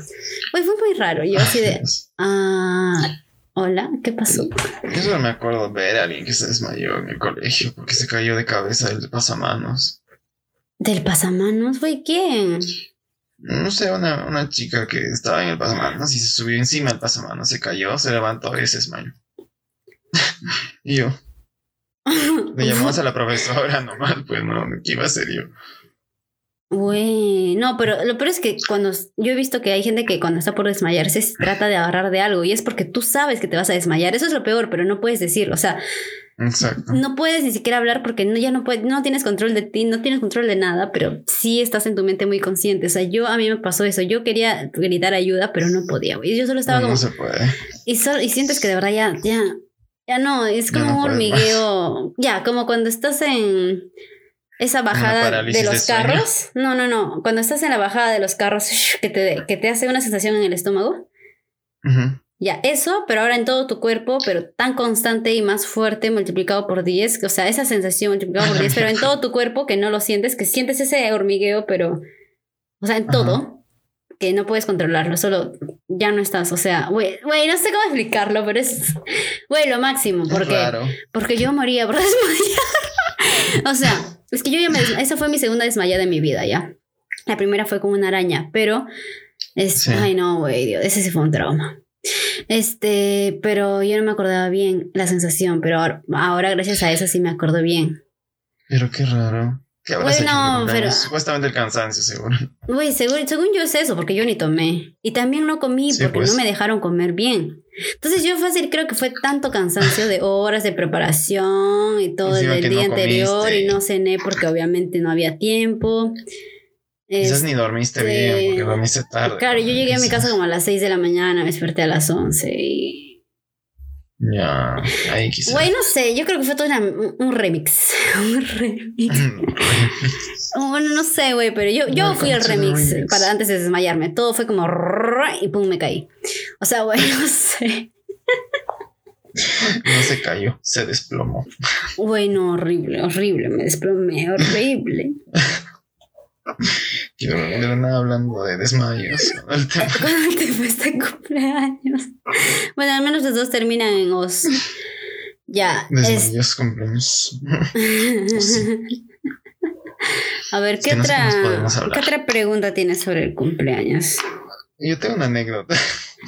Güey, fue muy raro. Yo así de, ah, hola, ¿qué pasó? Yo solo me acuerdo ver a alguien que se desmayó en el colegio porque se cayó de cabeza del pasamanos. ¿Del pasamanos? Güey, ¿quién? No sé, una, una chica que estaba en el pasamanos y se subió encima del pasamanos, se cayó, se levantó y se desmayó. y yo. Le llamamos a la profesora nomás, pues no, ¿qué iba a ser yo? Güey, no, pero lo peor es que cuando yo he visto que hay gente que cuando está por desmayarse se trata de agarrar de algo y es porque tú sabes que te vas a desmayar. Eso es lo peor, pero no puedes decirlo. O sea, Exacto. No puedes ni siquiera hablar porque no, ya no puedes, no tienes control de ti, no tienes control de nada, pero sí estás en tu mente muy consciente. O sea, yo a mí me pasó eso. Yo quería gritar ayuda, pero no podía. Y yo solo estaba como. No se puede. Y, y sientes que de verdad ya, ya, ya no, es como un hormigueo. Ya, como cuando estás en esa bajada de los carros. No, no, no. Cuando estás en la bajada de los carros que te, que te hace una sensación en el estómago. Ya, eso, pero ahora en todo tu cuerpo, pero tan constante y más fuerte, multiplicado por 10, o sea, esa sensación multiplicada por 10, pero en todo tu cuerpo que no lo sientes, que sientes ese hormigueo, pero, o sea, en todo, que no puedes controlarlo, solo ya no estás, o sea, güey, no sé cómo explicarlo, pero es, güey, lo máximo, porque, porque yo moría por desmayar. o sea, es que yo ya me, esa fue mi segunda desmayada de mi vida, ya. La primera fue como una araña, pero, es, ay no, güey, ese sí fue un trauma. Este, pero yo no me acordaba bien la sensación, pero ahora, gracias a eso sí me acuerdo bien. Pero qué raro. bueno, pero... Supuestamente el cansancio, seguro. Uy, según, según yo es eso, porque yo ni tomé. Y también no comí porque no pues. me dejaron comer bien. Entonces yo fácil creo que fue tanto cansancio de horas de preparación y todo el día no anterior comiste. y no cené porque obviamente no había tiempo. Quizás ni dormiste bien porque Este, dormiste tarde. Claro, yo llegué a mi casa como a las 6 de la mañana, me desperté a las 11 y... Ya, ahí quizás. Güey, no sé, yo creo que fue todo una- un un remix. Un remix. Bueno, no sé, güey, pero yo, yo No, fui al remix, remix. para antes de desmayarme. Todo fue como y pum, me caí. O sea, güey, no sé. No se cayó, se desplomó. Bueno, horrible, horrible, me desplomé, horrible. La nada hablando de desmayos. El tema. ¿Cuándo te fuiste cumpleaños? Bueno, al menos los dos terminan en os. Ya. es- Desmayos cumpleaños. A ver, ¿qué que no sé qué otra. ¿qué otra pregunta tienes sobre el cumpleaños? Yo tengo una anécdota.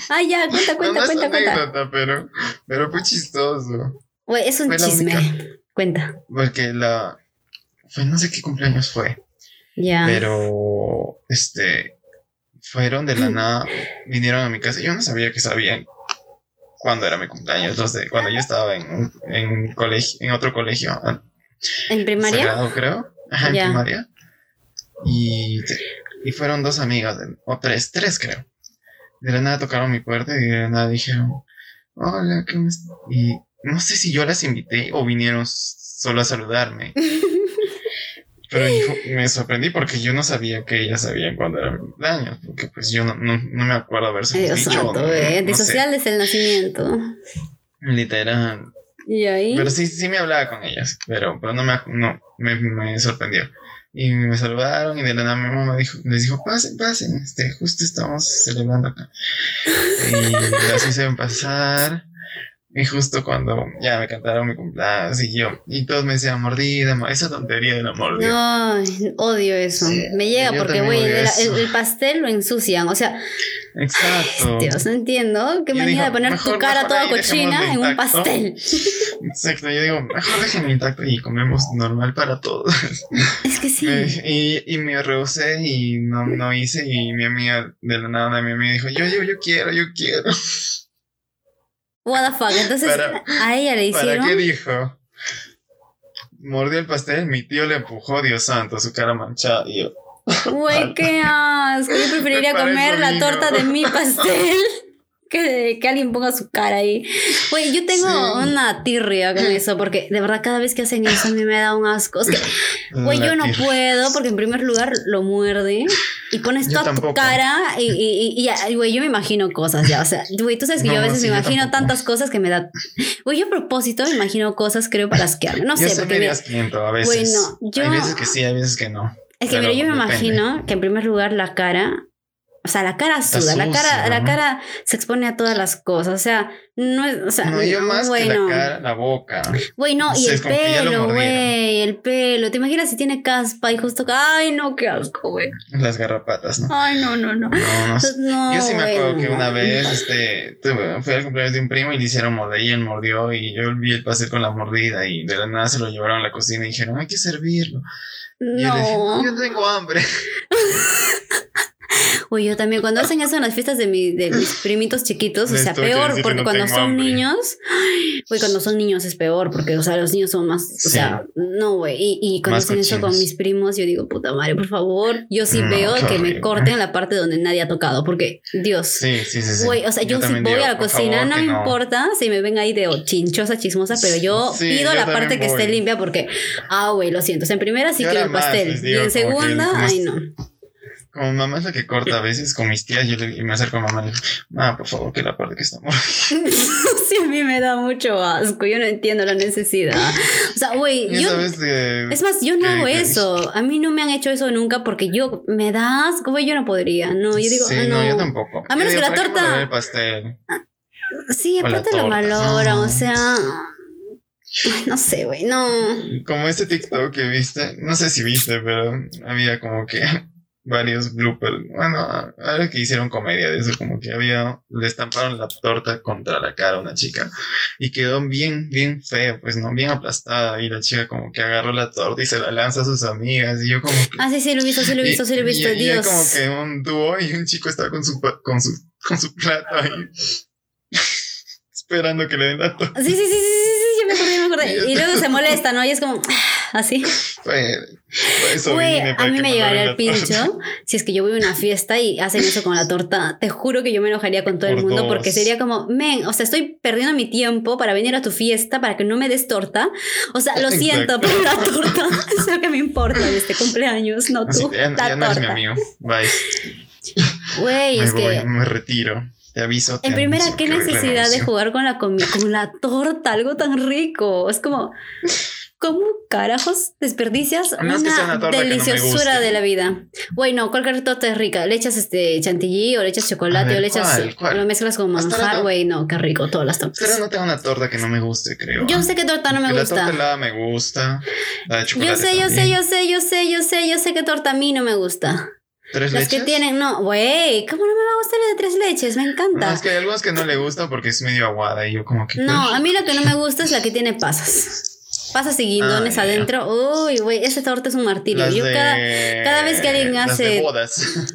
Ah, ya, cuenta, cuenta, no es cuenta, cuenta. anécdota, pero, pero fue chistoso. Güey, es un Fue chisme. única. Cuenta. Porque la. Fue no sé qué cumpleaños fue. Pero. Este. Fueron de la nada. Vinieron a mi casa. Yo no sabía que sabían cuándo era mi cumpleaños. Los de, cuando yo estaba en, en, colegio, en otro colegio. ¿En primaria? Sagrado, creo. Ajá, en primaria. Y, y fueron dos amigas, de- o tres, tres creo. De la nada tocaron mi puerta y de la nada dijeron, hola, ¿qué me...? Y no sé si yo las invité o vinieron solo a saludarme. Pero me sorprendí porque yo no sabía que ellas sabían cuándo era mi cumpleaños. Porque pues yo no, no, no me acuerdo haberse Ay, Dios dicho. santo, no- desde el nacimiento. Literal. ¿Y ahí? Pero sí, sí me hablaba con ellas, pero, pero no, me, no me, me sorprendió. Y me saludaron y de la nada mi mamá dijo, les dijo, pasen, pasen, este, justo estamos celebrando acá. Y las hice pasar. Y justo cuando ya me cantaron mi cumpleaños y yo, y todos me decían mordida, esa tontería de la mordida. No, odio eso. Sí, Me llega porque, güey, el, pastel lo ensucian. O sea, Exacto. Dios, no entiendo. Qué manía de poner tu cara toda cochina en un pastel. Exacto, yo digo, mejor déjenme intacto y comemos normal para todos. Es que sí. Me- y, y me rehusé y no, no hice y mi amiga de la nada mi amiga dijo yo yo yo quiero yo quiero What the fuck. Entonces, Para- a ella le ¿para hicieron. qué dijo? mordió el pastel mi tío le empujó Dios santo su cara manchada y yo Güey, qué asco. Yo preferiría Para comer la torta de mi pastel. Que, que alguien ponga su cara ahí. Güey, yo tengo Sí. una tirria con eso, porque de verdad cada vez que hacen eso a mí me da un asco. Güey, La yo no tierra. puedo, porque en primer lugar lo muerde y pones toda tu cara y, y, y- güey, yo me imagino cosas ya. O sea, güey, tú sabes que yo a No, veces sí, me imagino tampoco. tantas cosas que me da. Güey, yo a propósito me imagino cosas, creo, para asquearme. No yo sé, porque mira, asquiento a veces Bueno, yo- hay veces que sí hay veces que no Es que Pero mira, yo me depende. imagino que en primer lugar la cara, o sea, la cara suda, la cara, la ¿no? cara se expone a todas las cosas, o sea, no es, o sea, no yo más güey, que no. la cara la boca Güey, no, y el que pelo, güey, el pelo. ¿Te imaginas si tiene caspa y justo ay, no, qué asco, güey. las garrapatas no Ay, no, no, no. no, no. No, Yo sí me acuerdo que no. una vez este, fui al cumpleaños de un primo y le hicieron morder y él mordió y yo vi el pastel con la mordida y de la nada se lo llevaron a la cocina y dijeron hay que servirlo. Y yo le dije, No. yo tengo hambre. Güey, yo también, cuando hacen eso en las fiestas de, mi- de mis primitos chiquitos, o sea, peor, porque no cuando son hambre. niños, güey, cuando son niños es peor, porque, o sea, los niños son más, o Sí. sea, no, güey, y, y cuando Más hacen eso con mis primos, yo digo, puta madre, por favor, yo sí No, veo que me corten la parte donde nadie ha tocado, porque, Dios. Sí, sí, sí. sí. Güey, o sea, yo, sí también voy digo, a la cocina, favor, no me importa si me ven ahí de oh, chinchosa, chismosa, pero yo Sí, pido yo la parte que esté limpia porque, ah, güey, lo siento. O sea, en primera sí Yo quiero el pastel. y en segunda, ay, no. Como mamá es la que corta a veces con mis tías, yo le, y me acerco a mamá y le digo, ah, por favor, que la parte que estamos. sí, a mí me da mucho asco. Yo no entiendo la necesidad. O sea, güey, yo. que- Es más, yo no que- hago que- eso. A mí no me han hecho eso nunca porque yo me da asco, güey, yo no podría. No, yo digo, sí, ah, no, no. yo tampoco. A menos que la ¿para qué torta- el pastel. Sí, aparte lo torta. valoran, o Ah. sea. ay, No sé, güey, no. Como este TikTok que viste, no sé si viste, pero había como que varios bloopers. Bueno, algo que hicieron comedia de eso, como que había, le estamparon la torta contra la cara a una chica y quedó bien, bien feo, pues no, bien aplastada. Y la chica como que agarró la torta y se la lanza a sus amigas. Y yo como que. Ah, sí, sí, lo he visto, sí lo he visto, sí lo he visto. y, Dios. como que un dúo y un chico estaba con su, con su, con su plato ahí. esperando que le den la torta. Sí, sí, sí, sí, sí, sí, yo me acordé, me acordé. Y luego se molesta, ¿no? Y es como, así. Eso Güey, a mí me llegaría el pincho torta. si es que yo voy a una fiesta y hacen eso con la torta. Te juro que yo me enojaría con todo el mundo dos. porque sería como, men, o sea, estoy perdiendo mi tiempo para venir a tu fiesta para que no me des torta. O sea, lo siento, pero la torta es lo que me importa de este cumpleaños, no tú. ya, no eres mi torta. amigo. Bye. Güey, me es voy, que. me retiro. Te aviso. te En primera, aviso qué necesidad de jugar con la con la torta, algo tan rico. Es como, ¿cómo carajos desperdicias que sea una una que no deliciosura de la vida? Güey, no, cualquier torta es rica. Le echas este chantilly o le echas chocolate ver, o le echas, ¿cuál? ¿Cuál? lo mezclas con manjar, güey, no, qué rico, todas las Pero tortas. no tengo una torta que no me guste, creo. Yo sé que torta no me La torta gusta. helada me gusta. La de Yo chocolate sé, yo sé, también. yo sé, yo sé, yo sé, yo sé que torta a mí no me gusta. ¿Tres Las que leches? tienen, no, güey, ¿cómo no me va a gustar la de tres leches? Me No, encanta. es que hay algunos que no le gusta porque es medio aguada y yo como que... No, a mí la que no me gusta es la que tiene pasas. Pasas y guindones Ah, adentro. Uy, güey, esa torta es un martirio. Las Yo de... cada, cada vez que alguien las hace- de bodas.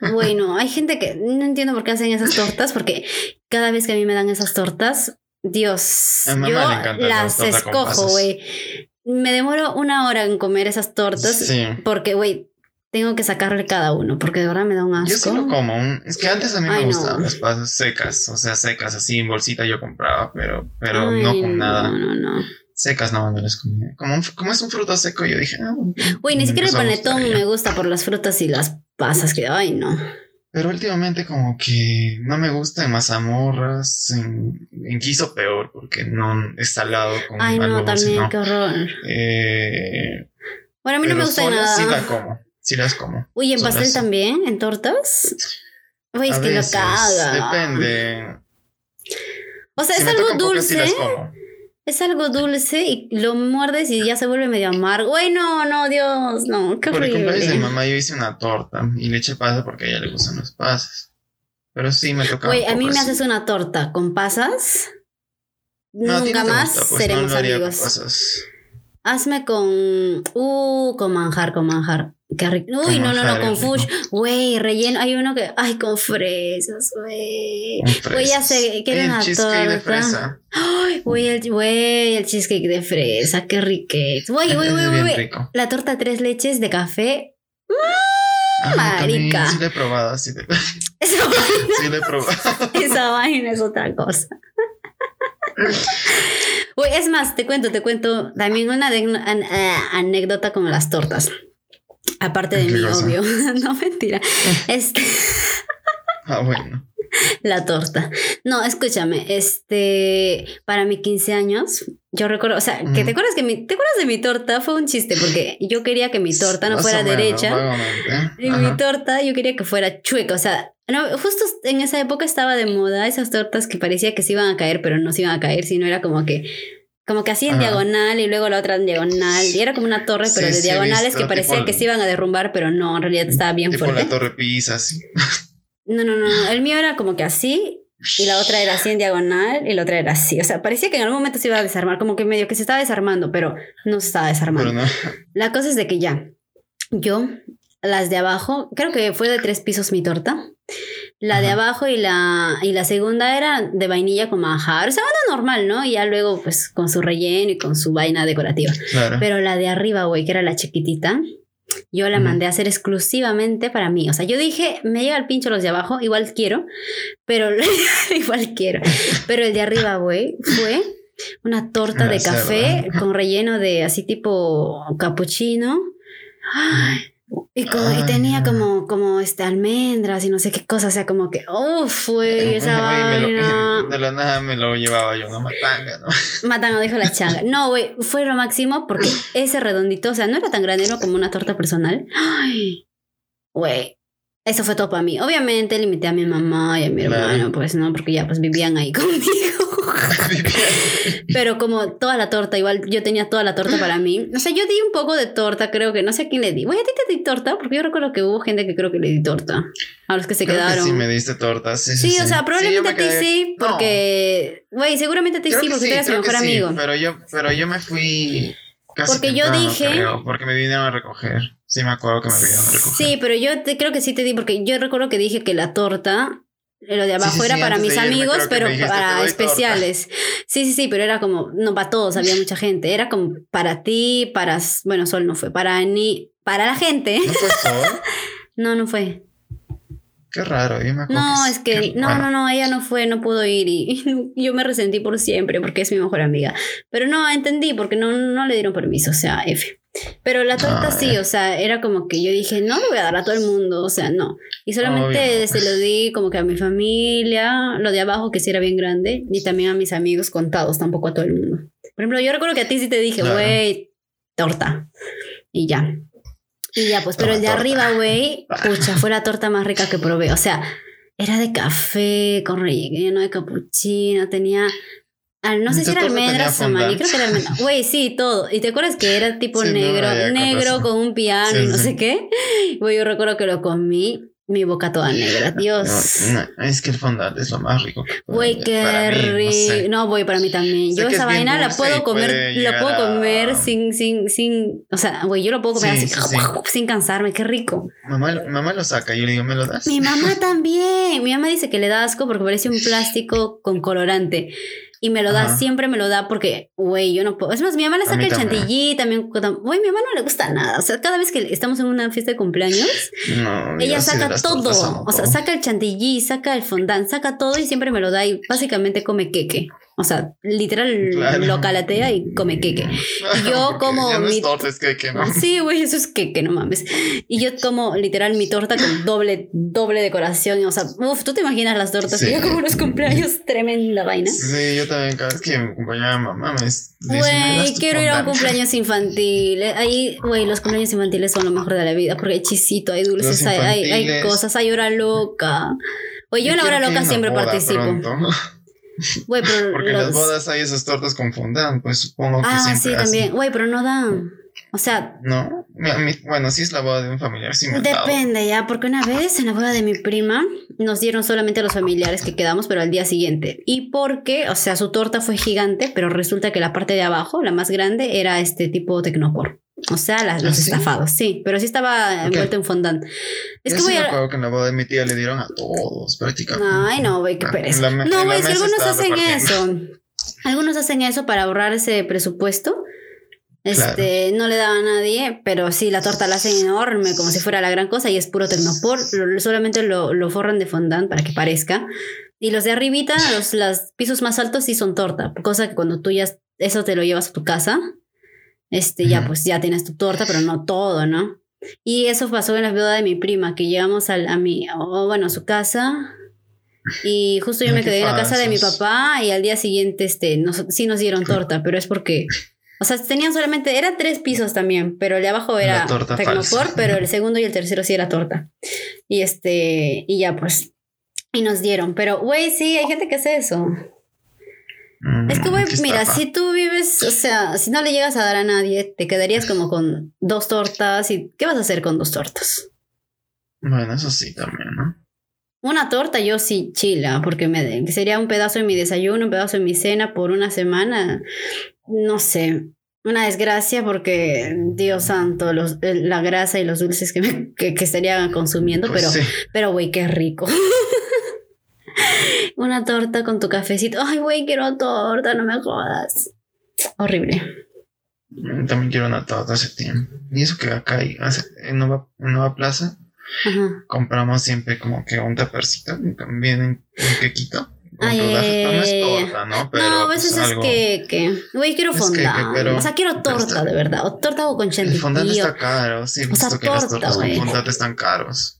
bueno, hay gente que no entiendo por qué hacen esas tortas, porque cada vez que a mí me dan esas tortas, Dios, A yo las escojo, güey. Me demoro una hora en comer esas tortas Sí. porque, güey, tengo que sacarle cada uno, porque de verdad me da un asco. Yo sí lo como. un- Es que antes a mí me Ay, no. gustaban las pasas secas. O sea, secas, así en bolsita yo compraba, pero, pero Ay, no con nada. No, no, no. Secas no, no las comía. Como, un- como es un fruto seco, yo dije, ah, bueno. Güey, ni Me siquiera el panetón me gusta por las frutas y las pasas, que, ay, no. Pero últimamente como que no me gusta en mazamorras, en, en guiso peor, porque no es salado con Ay, algo no, dulce, también, no. qué horror. Eh, Bueno, a mí no me gusta nada. sí la como, sí las como. Uy, ¿en solas. pastel también? ¿En tortas? Uy, es A que lo caga. Depende. O sea, Si es algo pocas, sí dulce. las como. Es algo dulce y lo muerdes y ya se vuelve medio amargo. Güey, no, no, Dios, no, qué Por el cumpleaños de mamá yo hice una torta y le eché pasas porque a ella le gustan las pasas. Pero sí me toca. Güey, a mí me haces una torta con pasas. Nunca más pues, seremos amigos. Pasas. Hazme con. Uh, con manjar, con manjar. Uy, no, no, no, con fush. Güey, relleno. Hay uno que. Ay, con fresas, güey. Güey, ya sé, torta. fresa. Ay, güey, el, güey, el cheesecake de fresa, qué riquez. Güey, güey, güey, güey. La torta tres leches de café. Marica. Sí lo he probado, sí, lo he probado. esa vaina es otra cosa. Güey, es más, te cuento, te cuento también una eh, anécdota con las tortas. Aparte de ¿Qué mí, cosa? obvio. no, mentira. Este, Ah, bueno. la torta. No, escúchame, este, para mis 15 años, yo recuerdo, o sea, que te acuerdas que mi, ¿te acuerdas de mi torta? Fue un chiste, porque yo quería que mi torta no Más fuera menos, derecha. vagamente. Y Ajá. mi torta yo quería que fuera chueca, o sea, no, justo en esa época estaba de moda esas tortas que parecía que se iban a caer, pero no se iban a caer, sino era como que como que así en Ajá. diagonal y luego la otra en diagonal, y era como una torre, pero Sí, de sí, diagonales visto, que parecía que se iban a derrumbar, pero no, en realidad estaba bien Tipo fuerte. la torre pisa, así. No, no, no, el mío era como que así y la otra era así en diagonal y la otra era así, o sea, parecía que en algún momento se iba a desarmar, como que medio que se estaba desarmando, pero no se estaba desarmando. No. La cosa es de que ya, yo, las de abajo, creo que fue de tres pisos mi torta. La de abajo y la, y la segunda era de vainilla con manjar. O sea, una normal, ¿no? Y ya luego, pues, con su relleno y con su vaina decorativa. Claro. Pero la de arriba, güey, que era la chiquitita, yo la mandé a hacer exclusivamente para mí. O sea, yo dije, me llega el pincho los de abajo, igual quiero, pero igual quiero. Pero el de arriba, güey, fue una torta de café con relleno de así tipo capuchino. Ay, y, como- y Ay, tenía no. como, como este, almendras y no sé qué cosa, o sea, como que, uff, güey, esa vaina. de la nada me lo llevaba yo, una matanga, ¿no? Matando, dijo la changa. No, güey, fue lo máximo porque ese redondito, o sea, no era tan grande, era como una torta personal. Ay, güey, eso fue todo para mí. Obviamente limité a mi mamá y a mi Claro. hermano, pues no, porque ya pues vivían ahí conmigo. Pero como toda la torta, igual yo tenía toda la torta para mí. O sea, yo di un poco de torta, creo que no sé a quién le di. Güey, a ti te di torta, porque yo recuerdo que hubo gente que creo que le di torta. A los que se Creo que quedaron. sí me diste tortas. Sí, sí, Sí, o sea, Sí, probablemente yo me a ti sí, No, porque. Güey, seguramente a ti creo sí, que porque tú eras mi que mejor sí, amigo. Pero yo, pero yo me fui casi Porque yo temprano, dije- creo, porque me vinieron a recoger. Sí, me acuerdo que me vinieron a recoger. Sí, pero yo te, creo que sí te di, porque yo recuerdo que dije que la torta Lo de abajo sí, era sí, para mis amigos, pero me dijiste, "Te para especiales. Sí, sí, sí, pero era como, no para todos, había mucha gente. Era como para ti, para, bueno, Sol no fue, para ni, para la gente. ¿No fue Sol? No, no fue. Qué raro, yo me No, es que, no, bueno, no, no, ella no fue, no pudo ir y, y yo me resentí por siempre porque es mi mejor amiga. Pero no, entendí porque no, no le dieron permiso, o sea, F. Pero la torta Ah, sí, o sea, era como que yo dije, no le voy a dar a todo el mundo, o sea, no. Y solamente Obvio, se lo di como que a mi familia, lo de abajo que sí era bien grande, y también a mis amigos contados, tampoco a todo el mundo. Por ejemplo, yo recuerdo que a ti sí te dije, güey, torta. Y ya. Y ya, pues, pero el de torta. arriba, güey, pucha, fue la torta más rica que probé. O sea, era de café, con relleno de capuchino, tenía... ah, no sé ¿Y si era almendras o maní, creo que era almendras. Güey, sí, todo. ¿Y te acuerdas que era tipo Sí, negro, negro con un piano Sí, y no sí. sé qué? Güey, yo recuerdo que lo comí, mi boca toda negra. Dios. No, no, es que el fondant es lo más rico. Güey, qué mí, no rico. sé. No, voy para mí también. Yo esa es vaina la puedo comer, la puedo a- comer sin, sin, sin, o sea, güey, yo lo puedo comer Sí, así, sí, sí. sin cansarme, qué rico. Mamá, mamá lo saca, yo le digo, ¿me lo das? Mi mamá también. Mi mamá dice que le da asco porque parece un plástico con colorante. Y me lo da, Ajá. siempre me lo da porque, güey, yo no puedo. Es más, mi mamá le saca el también. chantilly también. Güey, mi mamá no le gusta nada. O sea, cada vez que estamos en una fiesta de cumpleaños, No, ella saca todo. O sea, saca el chantilly, saca el fondant, saca todo y siempre me lo da y básicamente come queque. O sea, literal Claro. lo calatea y come queque. y yo como no mi- torta, es que, que no. Sí, güey, eso es que, que no mames. Y yo como literal mi torta con doble, doble decoración. O sea, uff, tú te imaginas las tortas Sí. yo como los cumpleaños, tremenda vaina. Sí, yo también, cada vez que me acompañaba mamá, me dice, "¿Me das Güey, quiero ir a un fondant?" cumpleaños infantil. Eh, Ahí, güey, los cumpleaños infantiles son lo mejor de la vida porque hay chisito, hay dulces, hay, hay, hay cosas, hay hora loca. Güey, yo en la hora loca siempre participo. pronto. Güey, pero Porque en las bodas hay esas tortas con fondant, pues supongo que Ah, sí, también. Güey, pero no dan. O sea, No, Mi- bueno, si es la boda de un familiar, sí me. Depende ya, porque una vez en la boda de mi prima nos dieron solamente a los familiares que quedamos, pero al día siguiente. Y porque, o sea, su torta fue gigante, pero resulta que la parte de abajo, la más grande, era este tipo tecnopor. O sea, las, los ¿Ah, sí? estafados, sí, pero sí estaba envuelto en fondant. Es Yo que sí voy me a... acuerdo que en la boda de mi tía le dieron a todos, prácticamente. Ay, no, güey, qué Ah, pereza. la No, güey, si algunos hacen eso. Algunos hacen eso para ahorrar ese presupuesto. Este, no le daba a nadie, pero sí, la torta la hacen enorme, como si fuera la gran cosa, y es puro tecnopor. Lo- solamente lo, lo forran de fondant para que parezca. Y los de arribita, los, los pisos más altos sí son torta. Cosa que cuando tú ya eso te lo llevas a tu casa, este, ya pues ya tienes tu torta, pero no todo, ¿no? Y eso pasó en la boda de mi prima, que llegamos al- a, mi, o bueno, a su casa. Y justo yo me quedé en la casa de mi papá y al día siguiente este, nos, sí nos dieron torta, pero es porque, o sea, tenían solamente, eran tres pisos también, pero el de abajo era tecnopor, pero el segundo y el tercero sí era torta. Y este, y ya pues, y nos dieron, pero güey, sí, hay gente que hace eso. Mm, Es que, güey, mira, estafa. si tú vives, o sea, si no le llegas a dar a nadie, te quedarías como con dos tortas y ¿qué vas a hacer con dos tortas? Bueno, eso sí también, ¿no? Una torta yo sí chila, porque me sería un pedazo de mi desayuno, un pedazo de mi cena por una semana. No sé, una desgracia porque, Dios santo, los, el- la grasa y los dulces que, me- que, que estaría consumiendo, Pues pero, sí. pero, güey, qué rico. una torta con tu cafecito. Ay, güey, quiero torta, no me jodas. Horrible. Mm, También quiero una torta hace tiempo. Y eso que acá hay, hace- en Nueva, en Nueva Plaza Ajá. compramos siempre como que un tapercito, viene un quequito. Ay, no es torta, ¿no? Pero no, a pues, veces es algo- que, que, güey, quiero fondant. que- que- pero- o sea, quiero torta está- de verdad. O torta o con El chantilly. fondant o- está caro, sí, o sea, visto que las torta, tortas con fondant están caros.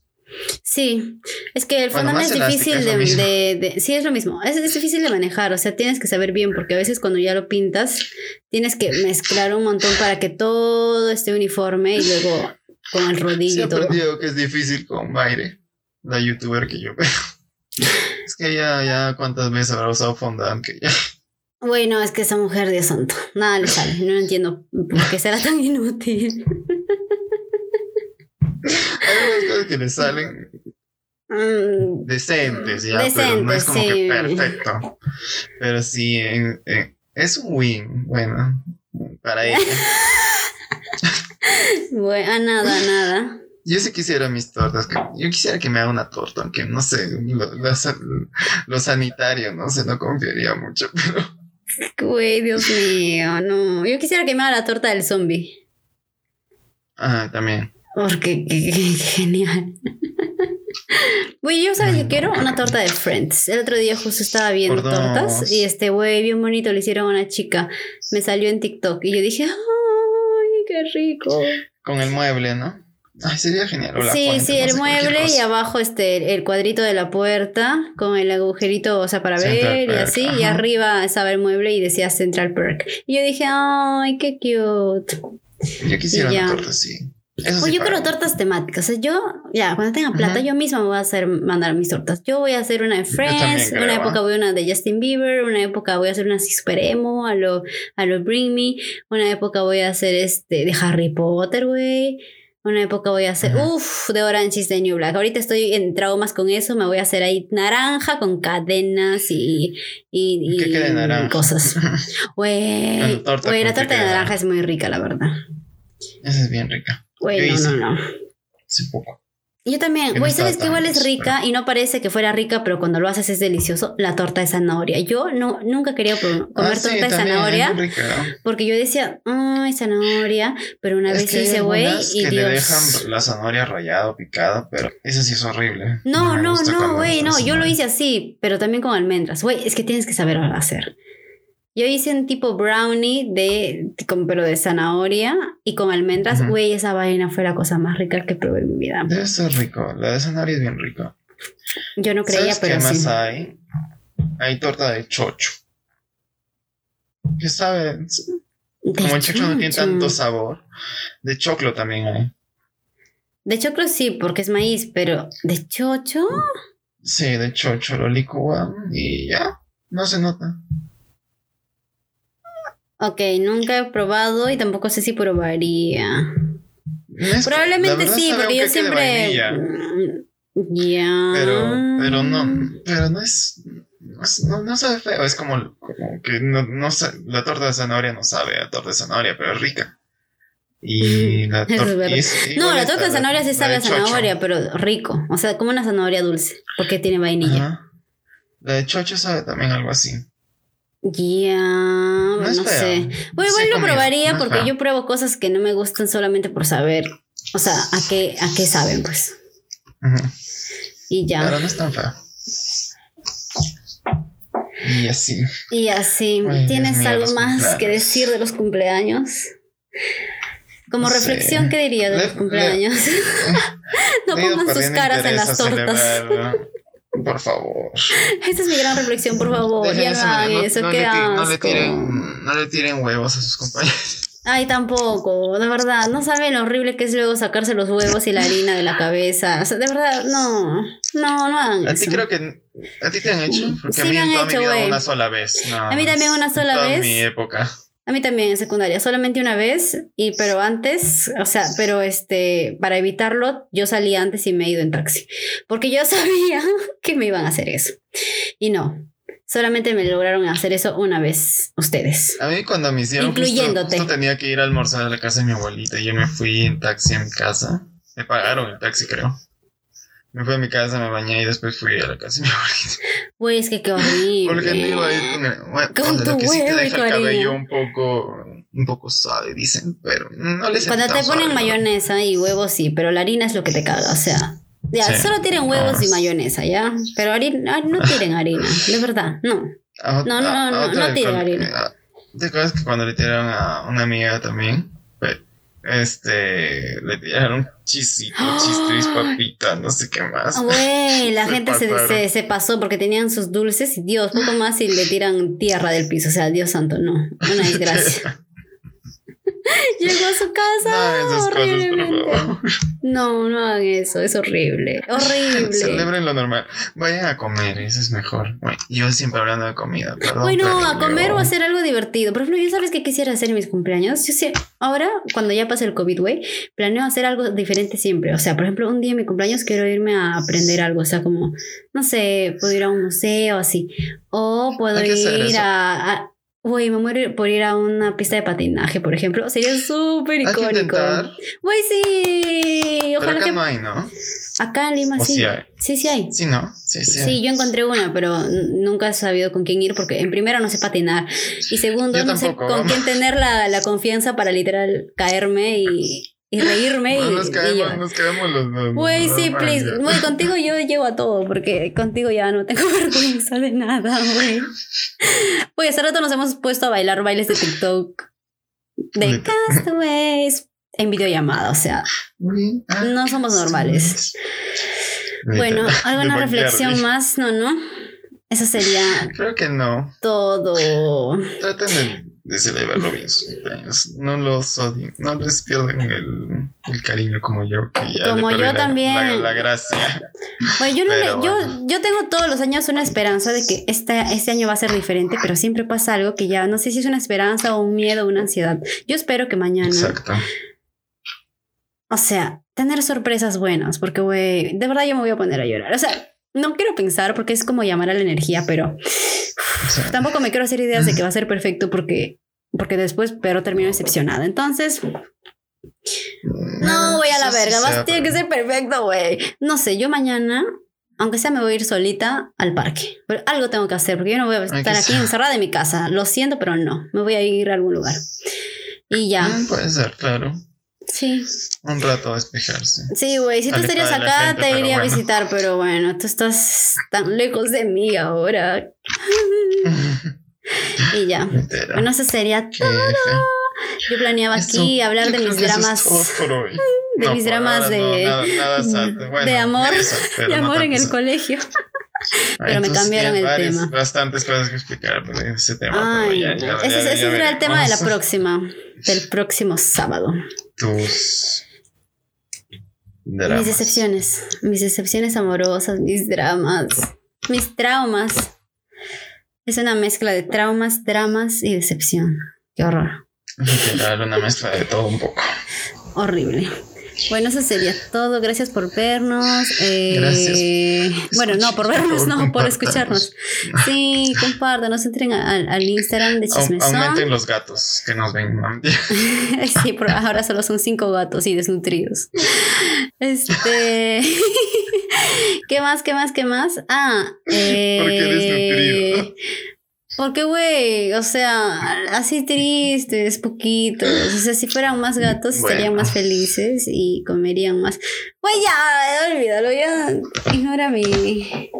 Sí, es que el Bueno, fondant más es difícil de, es lo de- de- Sí, es lo mismo. Es, es difícil de manejar. O sea, tienes que saber bien porque a veces cuando ya lo pintas, tienes que mezclar un montón para que todo esté uniforme y luego con el rodillo he y todo. que es difícil con Mayre, la youtuber que yo veo. Es que ya, ya cuántas veces habrá usado fondant que ya. Güey, no, es que esa mujer, Dios santo, nada le sale. No entiendo por qué será tan inútil. Cosas que le salen Mm, decentes, ya, pero no es como sí. que perfecto. Pero sí, es un win, bueno, para ella. Bueno, a nada, nada. Yo sí quisiera mis tortas. yo quisiera que me haga una torta, aunque no sé, lo, lo sanitario, no sé, no confiaría mucho, pero Güey, Dios mío, no. Yo quisiera que me haga la torta del zombie. ah, también. Porque qué, qué- genial. Güey, yo sabes que quiero una torta de Friends. El otro día justo estaba viendo tortas y este güey bien bonito le hicieron a una chica. Me salió en TikTok y yo dije, ¡ay, qué rico! Con el mueble, ¿no? Ay, sería genial. Sí, sí, el mueble y abajo este el cuadrito de la puerta con el agujerito, o sea, para Central ver y así, y arriba estaba el mueble y decía Central Perk. Y yo dije, ¡ay, qué cute! Yo quisiera una torta así. Eso sí Oye, yo quiero tortas temáticas. O sea, yo, ya, cuando tenga plata, yo misma me voy a hacer mandar mis tortas. Yo voy a hacer una de Friends, creo, una ¿ah? época voy a una de Justin Bieber, una época voy a hacer una así super emo a lo, a lo Bring Me, una época voy a hacer este de Harry Potter, güey. Una época voy a hacer, uff, de Orange is the New Black. Ahorita estoy en traumas con eso. Me voy a hacer ahí naranja con cadenas y, y, y ¿Qué naranja? cosas. Güey, la torta de naranja. es muy rica, la verdad. Esa es bien rica. Güey, Yo no, hice. no, no. Hace poco. Yo también, no güey, ¿sabes qué igual es rica, rica y no parece que fuera rica, pero cuando lo haces es delicioso? La torta de zanahoria. Yo no, nunca quería pro- comer Ah, sí, torta de zanahoria porque yo decía, ay, zanahoria, pero una Es vez hice, güey, y que le Dios. dejan la zanahoria rayada o picada, pero eso sí es horrible. No, no, no, güey, está no, yo lo hice así, pero también con almendras. Güey, es que tienes que saber hacer. Yo hice un tipo brownie de, con- pero de zanahoria y con almendras. Güey, esa vaina fue la cosa más rica que probé en mi vida. Debe ser rico. La de zanahoria es bien rica. Yo no creía, ¿Sabes qué pero más sí. hay? Hay torta de chocho. ¿Qué sabe? De Como el chocho no tiene tanto sabor. De choclo también hay. De choclo sí, porque es maíz, pero de chocho. Sí, de chocho lo licúan y ya. No se nota. Ok, nunca he probado y tampoco sé si probaría. Es- Probablemente sí, porque yo siempre. Mm, Ya. Pero, pero no, pero no es, no, es- no, no sabe feo, es como, como que no, no la torta de zanahoria no sabe a torta de zanahoria, pero es rica. Y la es torta verdad. No, la torta de zanahoria sí sabe a zanahoria, pero rico. O sea, como una zanahoria dulce, porque tiene vainilla. La de chocho sabe también algo así. Ya, no, sé. Bueno, Sí igual he lo probaría porque feo. yo pruebo cosas que no me gustan solamente por saber. O sea, a qué, a qué saben, pues. Y ya. Pero no es tan feo. Y así. Y así, Ay, ¿tienes mío, algo más que decir de los cumpleaños? Como No sé. reflexión, ¿qué diría de Le- los cumpleaños? no Le pongan sus caras en las tortas. celebrar, Por favor. Esa es mi gran reflexión, por favor. Dejen Ya eso, no eso, no le ti- no le tiren- no le tiren huevos a sus compañeros. Ay, tampoco, de verdad. No saben lo horrible que es luego sacarse los huevos y la harina de la cabeza. O sea, de verdad, no. No, no hagan A ti eso. creo que. ¿A ti te han hecho? Porque Sí a mí me han en toda hecho, mi vida una sola vez. No, A mí también una en sola toda vez. mi época. A mí también en secundaria, solamente una vez, y pero antes, o sea, pero este, para evitarlo, yo salía antes y me he ido en taxi, porque yo sabía que me iban a hacer eso. Y no, solamente me lograron hacer eso una vez ustedes. A mí cuando me hicieron. justo- Incluyéndote. Justo, tenía que ir a almorzar a la casa de mi abuelita. Y yo me fui en taxi a mi casa. Me pagaron el taxi, creo. Me fui a mi casa, me bañé y después fui a la casa de mi abuelita. Güey, es que qué horrible. Porque iba a ir con el. Bueno, Con tu lo que sí te huevo y deja el cabello un poco. Un poco suave, dicen. Pero no les Cuando te ponen mayonesa y huevos, sí, pero la harina es lo que te caga, o sea. Ya, Sí. solo tienen huevos No, y es- mayonesa, ¿ya? Pero harina, ah, no tiren harina, de verdad, no. No, no, no, no, no tiren harina. ¿Te acuerdas que cuando le tiraron a una amiga también? Este, le tiraron chisito, chistris, papita, no sé qué más. Ah, Güey, la Se gente se, se, se pasó porque tenían sus dulces y Dios, poco más y le tiran tierra del piso. O sea, Dios santo, no. Una desgracia. Llegó a su casa. No cosas, horriblemente. No, no hagan eso, es horrible. Horrible. Celebren lo normal. Vayan a comer, eso es mejor. Bueno, yo siempre hablando de comida, perdón. Bueno, a comer yo- o hacer algo divertido. Por ejemplo, yo sabes qué quisiera hacer en mis cumpleaños. Yo sé, ahora, cuando ya pase el COVID, güey, planeo hacer algo diferente siempre. O sea, por ejemplo, un día en mi cumpleaños quiero irme a aprender algo. O sea, como, no sé, puedo ir a un museo así. O puedo ir a- Güey, me muero por ir a una pista de patinaje, por ejemplo. Sería súper icónico. Güey, sí. Pero Ojalá acá que. no hay, ¿no? Acá en Lima O sí. sí hay. Sí, sí hay. Sí, ¿no? Sí, sí. Sí, yo encontré una, pero nunca he sabido con quién ir porque en primero no sé patinar y segundo Yo no sé con quién tener la, la confianza para literal caerme y, y reírme No, y, nos caemos, nos caemos los dos. Güey, sí, No, please. Güey, contigo yo llego a todo porque contigo ya no tengo vergüenza de nada, güey. Güey, hace rato nos hemos puesto a bailar bailes de TikTok de. Castaways en videollamada, o sea, ah, no somos normales. Bueno, ¿alguna reflexión más? No, no. Eso sería Creo que no. todo. Traten de, de celebrarlo bien sus cumpleaños. No los odien. No les pierden el, el cariño como yo. Que ya Como yo la- también. La, la gracia. Bueno, yo, no le- Pero yo, tengo todos los años una esperanza de que este, este año va a ser diferente, pero siempre pasa algo que ya no sé si es una esperanza o un miedo o una ansiedad. Yo espero que mañana, Exacto. o sea, tener sorpresas buenas, porque, güey, de verdad yo me voy a poner a llorar. O sea, no quiero pensar porque es como llamar a la energía, pero tampoco me quiero hacer ideas de que va a ser perfecto porque, porque después, pero termino decepcionada. Entonces, No, voy a la verga. Vas, tiene que ser perfecto, güey. No sé, yo mañana, aunque sea, me voy a ir solita al parque. Pero algo tengo que hacer, porque yo no voy a estar aquí encerrada en mi casa. Lo siento, pero no. Me voy a ir a algún lugar. Y ya. Mm, Puede ser, claro. Sí. Un rato a despejarse. Sí, güey. Si tú estarías acá, gente, te iría a bueno. visitar, pero bueno, tú estás tan lejos de mí ahora. Y ya. Bueno, eso sería Qué todo. Yo planeaba Eso- aquí hablar de mis dramas. de mis dramas de- no, nada- nada sad. Bueno, de amor, De no amor en el colegio. Pero me cambiaron el varias- tema. Bastantes cosas que explicar pues, ese tema. Ay, pero ya, ya, ese, ya- ese ya será el tema de la próxima, del próximo sábado. Tus Mis decepciones, mis decepciones amorosas, mis dramas, mis traumas. Es una mezcla de traumas, dramas y decepción. Qué horror. Literal, una mezcla de todo un poco. Horrible. Bueno, eso sería todo. Gracias por vernos. Eh, Gracias. Bueno, no, por vernos, por no, por escucharnos. Sí, compártanos, entren a- al, al Instagram de Chismesón. Aumenten los gatos que nos ven. Sí, pero ahora solo son cinco gatos y desnutridos. Este. ¿Qué más? ¿Qué más? ¿Qué más? Ah, eh, ¿Por qué desnutrido? Porque, güey, o sea, así tristes, poquitos. O sea, si fueran más gatos, estarían más felices y comerían más. Güey, ya, olvídalo, ya. Ignora mi,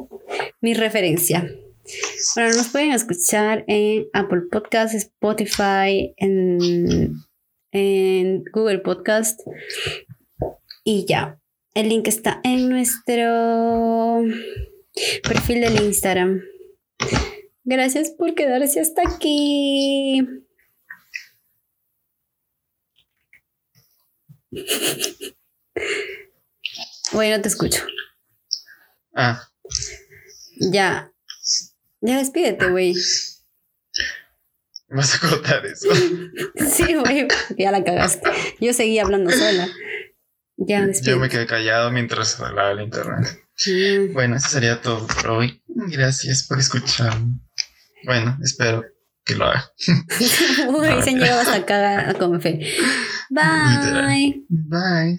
mi referencia. Bueno, nos pueden escuchar en Apple Podcast, Spotify, en, en Google Podcast. Y ya. El link está en nuestro perfil del Instagram. Gracias por quedarse hasta aquí. Bueno, no te escucho. Ah, Ya. Ya despídete, güey. vas a cortar eso. Sí, güey. Ya la cagaste. Yo seguí hablando sola. Ya, Yo me quedé callado mientras hablaba el internet. Mm. Bueno, eso sería todo por hoy. Gracias por escuchar. Bueno, espero que lo haga. Uy, se han llegado hasta acá con fe. Bye. Bye.